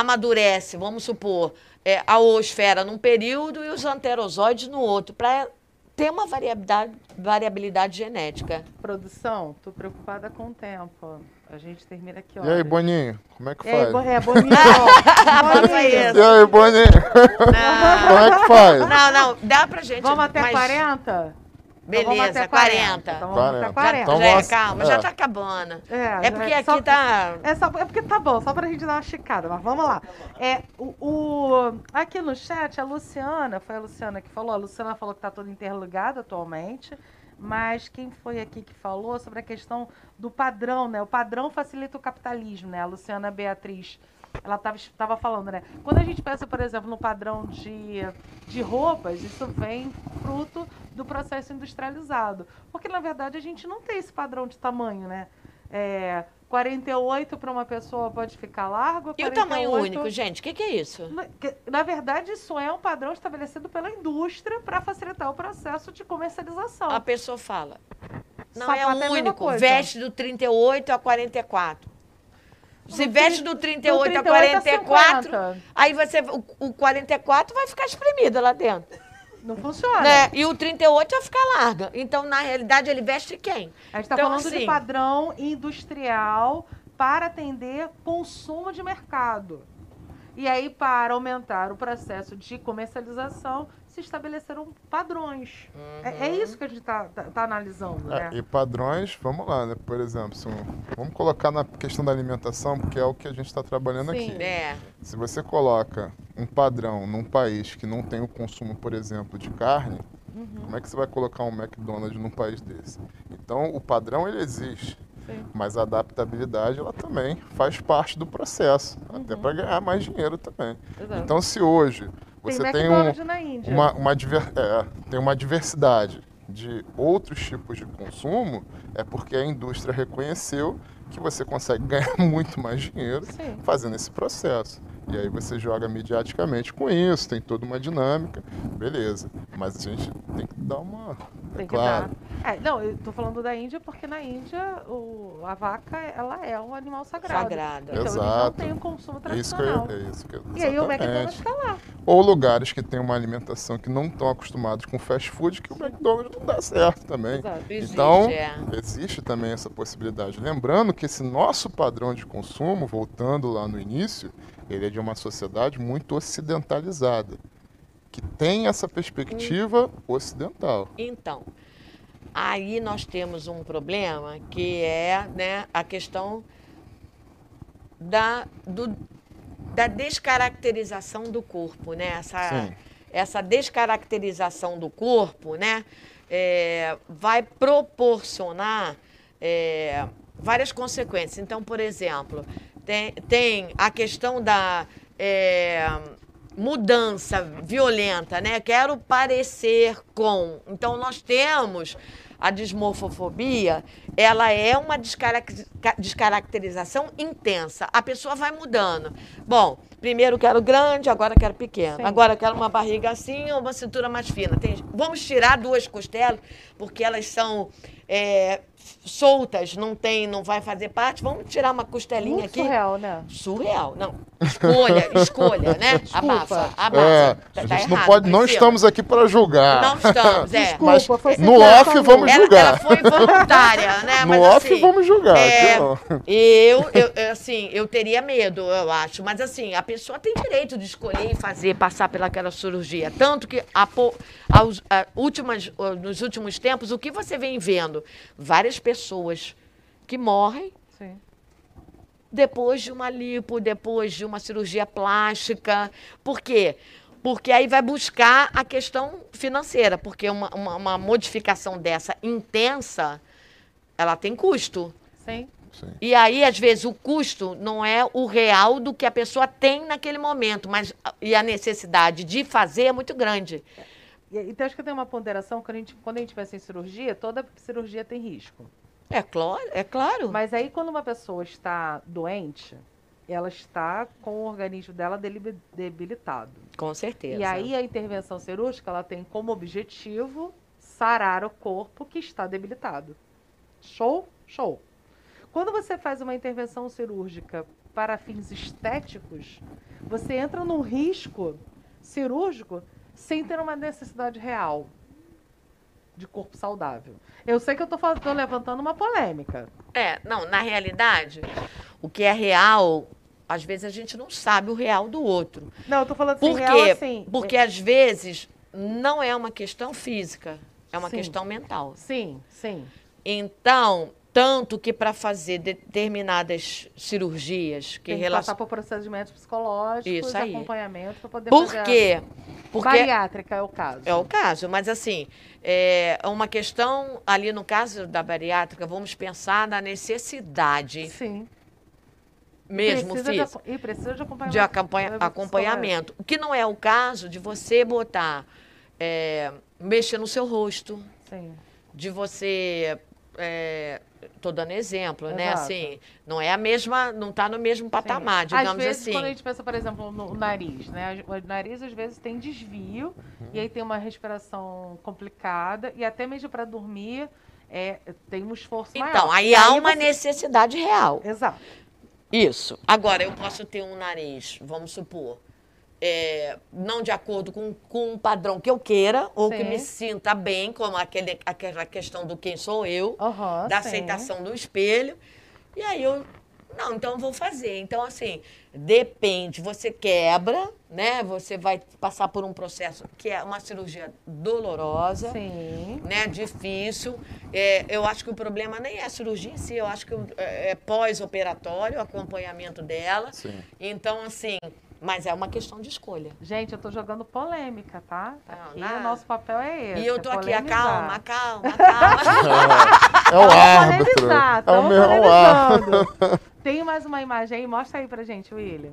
amadurece, vamos supor, é, a oosfera num período e os anterozoides no outro, para ter uma variabilidade, variabilidade genética. Produção, tô preocupada com o tempo. A gente termina aqui, ó. E aí, Boninho, como é que E aí, faz? Bo- é, Boninho. Boninho. isso. E aí, Boninho, como é que faz? Não, não, dá pra gente. Vamos até mas- 40? Beleza, vamos até 40. Então vamos até 40. 40. Então é, calma, é. já tá acabando. É, É porque aqui só- tá. É, só, é porque tá bom, só pra gente dar uma esticada, mas vamos lá. É, o, o- aqui no chat, a Luciana, foi a Luciana que falou, a Luciana falou que tá tudo interligado atualmente, mas quem foi aqui que falou sobre a questão do padrão, né? O padrão facilita o capitalismo, né? A Luciana Beatriz, ela estava falando, né? Quando a gente pensa, por exemplo, no padrão de, de roupas, isso vem fruto do processo industrializado. Porque, na verdade, a gente não tem esse padrão de tamanho, né? É, 48 para uma pessoa pode ficar largo. E o tamanho 48 único, gente? O que, que é isso? Na, que- na verdade, isso é um padrão estabelecido pela indústria para facilitar o processo de comercialização. A pessoa fala. Não Sapato é é único. Veste do 38 a 44. Se Do veste do 38 a 38 a 44, 50. aí você, o, o 44 vai ficar espremido lá dentro. Não funciona. Né? E o 38 vai ficar larga. Então, na realidade, ele veste quem? A gente está Então, falando de assim- padrão industrial para atender consumo de mercado. E aí, para aumentar o processo de comercialização, se estabeleceram padrões. É, é isso que a gente está analisando, né? É, e padrões, vamos lá, né? Por exemplo, se um- vamos colocar na questão da alimentação, porque é o que a gente está trabalhando Sim. aqui. É. Se você coloca um padrão num país que não tem o consumo, por exemplo, de carne, Uhum. como é que você vai colocar um McDonald's num país desse? Então, o padrão ele existe. Sim. Mas a adaptabilidade ela também faz parte do processo, até Uhum. para ganhar mais dinheiro também. Exato. Então, se hoje você tem tem, um, uma, uma, diver- é, tem uma diversidade de outros tipos de consumo, é porque a indústria reconheceu que você consegue ganhar muito mais dinheiro Sim. fazendo esse processo. E aí você joga mediaticamente com isso, tem toda uma dinâmica, beleza. Mas a gente tem que dar uma. Tem que claro. dar. É, não, eu tô falando da Índia porque na Índia o, a vaca ela é um animal sagrado. Sagrado. Então eles não Exato. têm um consumo É isso que eu, tradicional. é isso que eu, E aí o. McDonald's tá lá. Ou lugares que têm uma alimentação que não estão acostumados com fast food, que o McDonald's não dá certo também. Exato. Existe, Então, é. existe também essa possibilidade. Lembrando que esse nosso padrão de consumo, voltando lá no início, ele é de uma sociedade muito ocidentalizada, que tem essa perspectiva ocidental. Então, aí nós temos um problema que é né, a questão da, do- da descaracterização do corpo, né? Essa, Sim. essa descaracterização do corpo, né? é, vai proporcionar é, várias consequências. Então, por exemplo, tem, tem a questão da é, mudança violenta, né? Quero parecer com. Então, nós temos a dismorfofobia, ela é uma descarac- descaracterização intensa. A pessoa vai mudando. Bom, primeiro quero grande, agora quero pequeno. Sim. Agora quero uma barriga assim ou uma cintura mais fina. Tem- vamos tirar duas costelas, porque elas são é, soltas, não tem, não vai fazer parte. Vamos tirar uma costelinha Muito aqui. surreal, né? Surreal. Não. Escolha, escolha, né? Abafa, É, abafa. Tá- a tá gente não errado, pode, não Priscila. estamos aqui para julgar. Não estamos, é. Desculpa, Mas foi no off falou. vamos Ela, julgar. ela foi voluntária, né? No Mas, off assim, vamos julgar. é, eu, eu, assim, eu teria medo, eu acho. Mas, assim, a pessoa tem direito de escolher e fazer, passar pelaquela cirurgia. Tanto que, a, aos- a últimas, nos últimos tempos, o que você vem vendo? Várias pessoas que morrem Sim. depois de uma lipo, depois de uma cirurgia plástica. Por quê? Porque aí vai buscar a questão financeira, porque uma, uma, uma modificação dessa intensa, ela tem custo. Sim. Sim. E aí, às vezes, o custo não é o real do que a pessoa tem naquele momento, mas e a necessidade de fazer é muito grande. E, então acho que tem uma ponderação quando a gente, quando a gente pensa em cirurgia, toda cirurgia tem risco. É claro, é claro. Mas aí quando uma pessoa está doente, ela está com o organismo dela debilitado. Com certeza. E aí a intervenção cirúrgica ela tem como objetivo sarar o corpo que está debilitado. Show? Show. Quando você faz uma intervenção cirúrgica para fins estéticos, você entra num risco cirúrgico sem ter uma necessidade real de corpo saudável. Eu sei que eu estou levantando uma polêmica. É, não, na realidade, o que é real, às vezes a gente não sabe o real do outro. Não, eu estou falando assim, Por real assim. Porque às vezes não é uma questão física, é uma Sim. questão mental. Sim, sim. Então, tanto que para fazer determinadas cirurgias que Tem que passar por procedimentos psicológicos, Isso aí. acompanhamento para poder Por fazer a- quê? Porque Bariátrica é o caso. é o caso, mas assim, é uma questão ali no caso da bariátrica, vamos pensar na necessidade Sim. mesmo precisa de física. e precisa de acompanhamento. de acompanha- acompanhamento. O que não é o caso de você botar, é, mexer no seu rosto, Sim. de você. É, tô dando exemplo, né? Exato. Assim, não é a mesma, não está no mesmo patamar, Sim. digamos às vezes, assim. quando a gente pensa, por exemplo, no nariz, né? O nariz às vezes tem desvio e aí tem uma respiração complicada e até mesmo para dormir é, tem um esforço maior. Então, aí E há uma você- necessidade real. Exato. Isso. Agora, eu posso ter um nariz, vamos supor, é, não de acordo com, com um padrão que eu queira, ou que Sim. me sinta bem, como aquele, aquela questão do quem sou eu, Aham, da sim. aceitação do espelho. E aí eu, não, então eu vou fazer. Então, assim, depende, você quebra, né? Você vai passar por um processo que é uma cirurgia dolorosa Sim. né, difícil. É, eu acho que o problema nem é a cirurgia em si, eu acho que o- é, é pós-operatório, o acompanhamento dela. Sim. Então, assim, Mas é uma questão de escolha. Gente, eu tô jogando polêmica, tá? Não, Aqui não. o nosso papel é esse. E eu é tô aqui, polemizar. acalma, calma, calma. É o Vamos árbitro. polemizar, É o meu é o árbitro. Tem mais uma imagem aí? Mostra aí pra gente, William.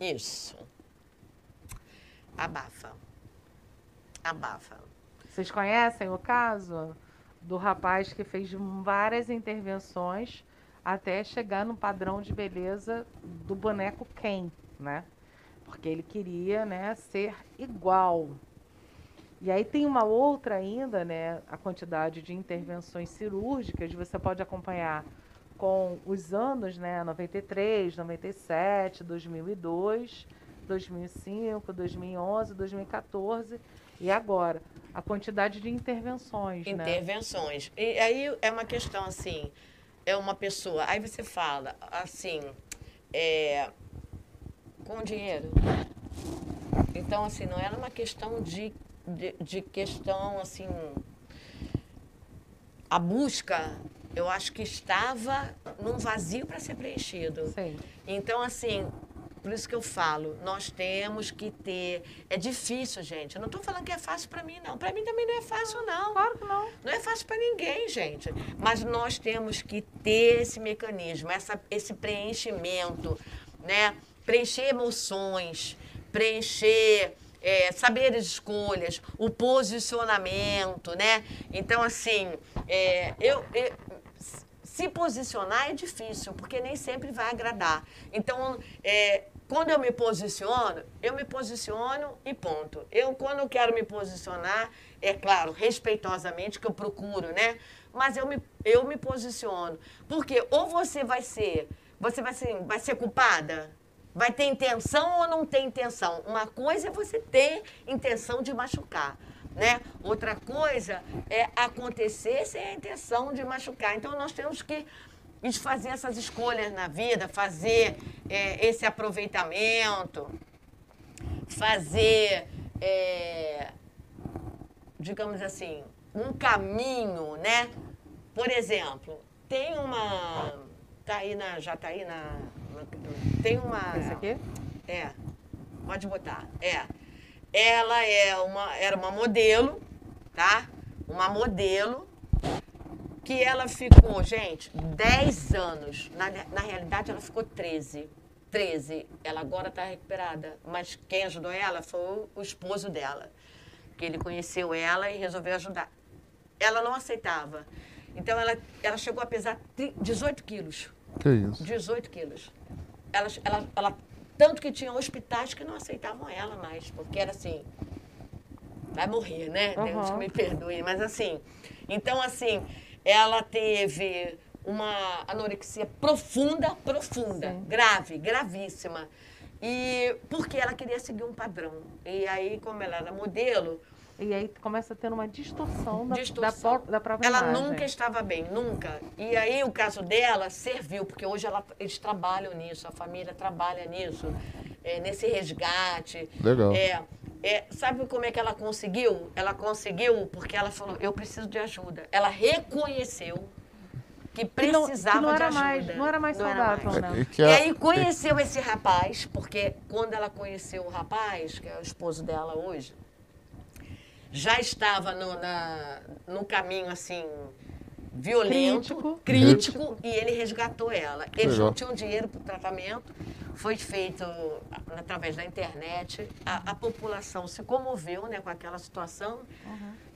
Isso. Abafa. Abafa. Vocês conhecem o caso do rapaz que fez várias intervenções até chegar no padrão de beleza do boneco Ken, né? Porque ele queria, né, ser igual. E aí tem uma outra ainda, né, a quantidade de intervenções cirúrgicas, você pode acompanhar com os anos, né, 93, 97, 2002, 2005, 2011, 2014 e agora a quantidade de intervenções, né? Intervenções. E aí é uma questão assim, é uma pessoa, aí você fala assim, é, com dinheiro. Então, assim, não era uma questão de, de, de questão, assim, a busca, eu acho que estava num vazio para ser preenchido. Sim. Então, assim, por isso que eu falo, nós temos que ter. É difícil, gente. Eu não estou falando que é fácil para mim, não. Para mim também não é fácil, não. Claro que não. Não é fácil para ninguém, gente. Mas nós temos que ter esse mecanismo, essa, esse preenchimento, né? Preencher emoções, preencher é, saber as escolhas, o posicionamento, né? Então, assim, é, eu, eu- se posicionar é difícil, porque nem sempre vai agradar. Então, é, quando eu me posiciono, eu me posiciono e ponto. Eu, quando eu quero me posicionar, é claro, respeitosamente, que eu procuro, né? Mas eu me, eu me posiciono. Porque ou você vai ser, você vai ser, vai ser culpada, vai ter intenção ou não tem intenção. Uma coisa é você ter intenção de machucar. Né? Outra coisa é acontecer sem a intenção de machucar. Então, nós temos que fazer essas escolhas na vida, fazer é, esse aproveitamento, fazer, é, digamos assim, um caminho, né? Por exemplo, tem uma. Tá aí na. Já tá aí na. na- tem uma. Esse aqui? É, pode botar. É. Ela é uma, era uma modelo, tá? Uma modelo que ela ficou, gente, 10 anos. Na, na realidade, ela ficou 13. 13. Ela agora está recuperada. Mas quem ajudou ela foi o, o esposo dela. Que ele conheceu ela e resolveu ajudar. Ela não aceitava. Então, ela, ela chegou a pesar tri- 18 quilos. Que isso? 18 quilos. Ela, ela, ela, tanto que tinha hospitais que não aceitavam ela mais, porque era assim, vai morrer, né? Deus Aham. me perdoe, mas assim, então assim, ela teve uma anorexia profunda, profunda, Sim. grave, gravíssima. E porque ela queria seguir um padrão. E aí, como ela era modelo, E aí começa a ter uma distorção da, Distorção. da, da própria ela imagem. nunca estava bem, nunca. E aí o caso dela serviu, porque hoje ela- eles trabalham nisso, a família trabalha nisso, é, nesse resgate. Legal. É, é, sabe como é que ela conseguiu? Ela conseguiu porque ela falou, eu preciso de ajuda. Ela reconheceu que Que não- que precisava não era de ajuda. mais- não era mais saudável, mais. né? E E a- aí conheceu esse rapaz, porque quando ela conheceu o rapaz, que é o esposo dela hoje, já estava no, na- no caminho assim violento, Crítico. crítico, e ele resgatou ela. Eles Legal. não tinham dinheiro para o tratamento, foi feito a- através da internet. A, a população se comoveu né, com aquela situação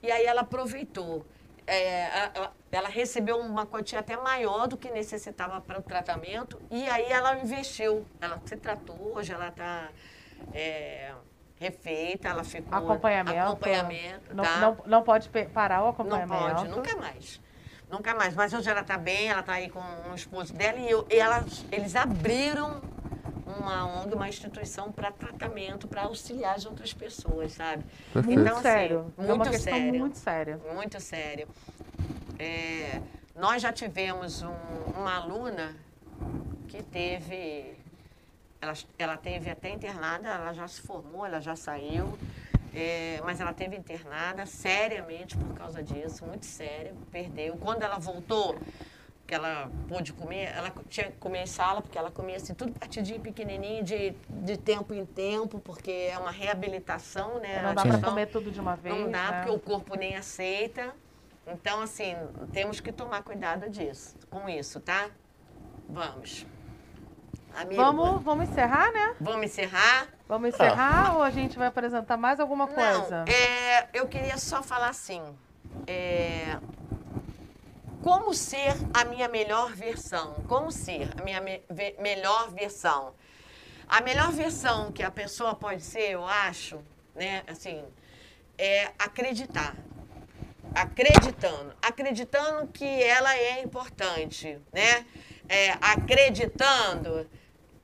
e aí ela aproveitou. É, a- a- ela recebeu uma quantia até maior do que necessitava para o tratamento e aí ela investiu. Ela se tratou, hoje ela está refeita, ela ficou... Acompanhamento. Acompanhamento, não, tá? não, não pode parar o Não acompanhamento. pode, nunca mais. Nunca mais. Mas hoje ela está bem, ela está aí com o esposo dela e, eu, e ela, eles abriram uma ONG, uma instituição para tratamento, para auxiliar as outras pessoas, sabe? Perfeito. Muito assim, sério. é uma muito questão sério. muito séria. Muito sério. É, nós já tivemos um- uma aluna que teve. Ela, ela teve até internada, ela já se formou, ela já saiu, é, mas ela teve internada seriamente por causa disso, muito sério, perdeu. Quando ela voltou, que ela pôde comer, ela tinha que comer em sala, porque ela comia assim, tudo partidinho pequenininho, de, de tempo em tempo, porque é uma reabilitação, né? Não dá para comer tudo de uma vez. Não dá, né? porque o corpo nem aceita. Então, assim, temos que tomar cuidado disso, com isso, tá? Vamos. Amigo, Vamos, vamos encerrar, né? vamos encerrar? Vamos encerrar ou a gente vai apresentar mais alguma coisa? Não, é, eu queria só falar assim. é, como ser a minha melhor versão? Como ser a minha me- melhor versão? A melhor versão que a pessoa pode ser, eu acho, né, assim, é acreditar. Acreditando. Acreditando que ela é importante, né? É, acreditando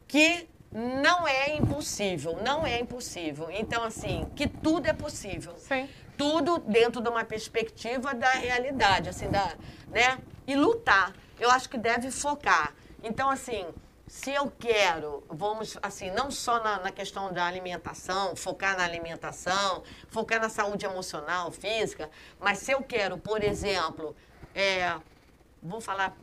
que não é impossível, não é impossível. Então, assim, que tudo é possível Sim. tudo dentro de uma perspectiva da realidade, assim, da, né? E lutar. Eu acho que deve focar. Então, assim, se eu quero, vamos, assim, não só na, na questão da alimentação, focar na alimentação, focar na saúde emocional, física, mas se eu quero, por exemplo, é, vou falar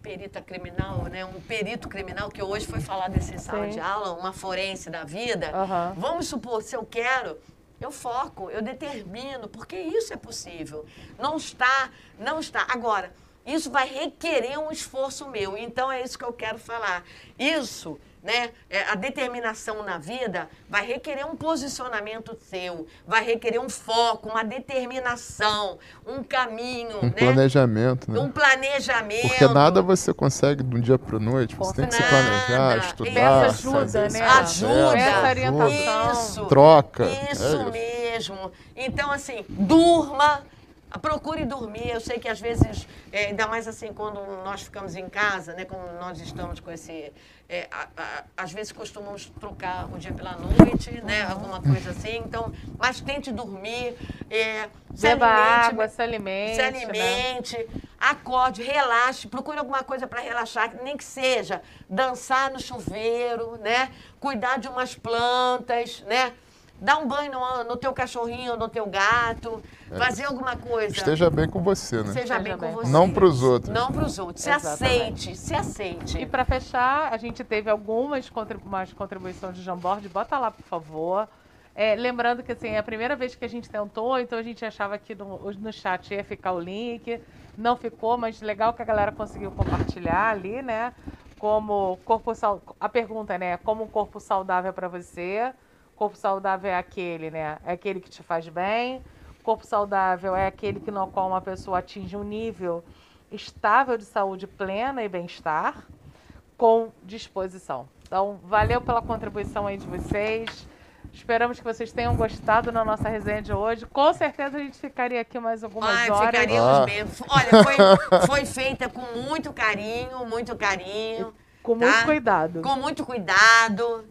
perita criminal, né? Um perito criminal que hoje foi falado nesse sala Sim. de aula, uma forense da vida. Aham. Vamos supor, se eu quero, eu foco, eu determino, porque isso é possível. Não está, não está. Agora, isso vai requerer um esforço meu. Então é isso que eu quero falar. Isso, né? é, a determinação na vida vai requerer um posicionamento seu, vai requerer um foco, uma determinação, um caminho, Um né? planejamento, né? Um planejamento. Porque nada você consegue de um dia para noite. Você tem que se planejar, Nada. estudar, Peça ajuda, fazer né? Ajuda. Essa orientação. Isso. Troca. Isso É isso. mesmo. Então, assim, durma. Procure dormir. Eu sei que às vezes, é, ainda mais assim, quando nós ficamos em casa, né? Como nós estamos com esse. é, a- a- às vezes costumamos trocar o dia pela noite, né? Alguma coisa assim. Então, mas tente dormir. É, se Beba alimente, água, se alimente. se né? alimente, acorde, relaxe, procure alguma coisa para relaxar, nem que seja dançar no chuveiro, né? Cuidar de umas plantas, né? Dar um banho no, no teu cachorrinho, no teu gato, fazer alguma coisa. Esteja bem com você, né? Seja bem Esteja com bem. você. Não pros outros. Não para os outros. Se Exatamente. aceite, se aceite. E para fechar, a gente teve algumas contribu contribuições de Jamboard. Bota lá, por favor. É, lembrando que assim, é a primeira vez que a gente tentou, então a gente achava que no, no chat ia ficar o link. Não ficou, mas legal que a galera conseguiu compartilhar ali, né? Como corpo A pergunta, né? Como um corpo saudável para você? Corpo saudável é aquele, né? É aquele que te faz bem. Corpo saudável é aquele que no qual uma pessoa atinge um nível estável de saúde plena e bem-estar com disposição. Então, valeu pela contribuição aí de vocês. Esperamos que vocês tenham gostado da nossa resenha de hoje. Com certeza a gente ficaria aqui mais algumas Ai, horas. ficaríamos Ah. bem. Olha, foi, foi feita com muito carinho, muito carinho. Com muito tá? cuidado. com muito cuidado,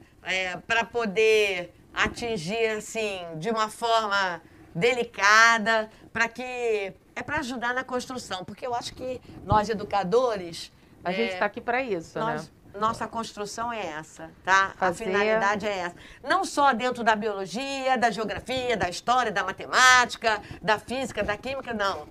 para poder atingir assim de uma forma delicada, para que é para ajudar na construção, porque eu acho que nós educadores A gente é, está aqui para isso, nós- né? Nossa construção é essa, tá? Fazer- A finalidade é essa. Não só dentro da biologia, da geografia, da história, da matemática, da física, da química, não.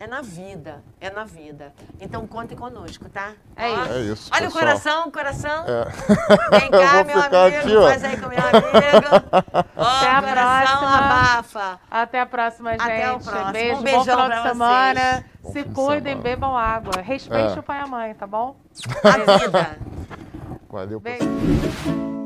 É na vida, é na vida. Então contem conosco, tá? É isso. É isso, Olha o pessoal. coração, coração. É. Vem cá, vou meu ficar amigo, aqui, ó. faz aí com meu amigo. Ó, Até a coração próxima. abafa. Até a próxima, gente. Até o próximo. Beijo, Um bom beijão final pra de vocês. semana. Bom Se cuidem, semana. bebam água. Respeite É. o pai e a mãe, tá bom? A vida. Valeu, pessoal. Beijo.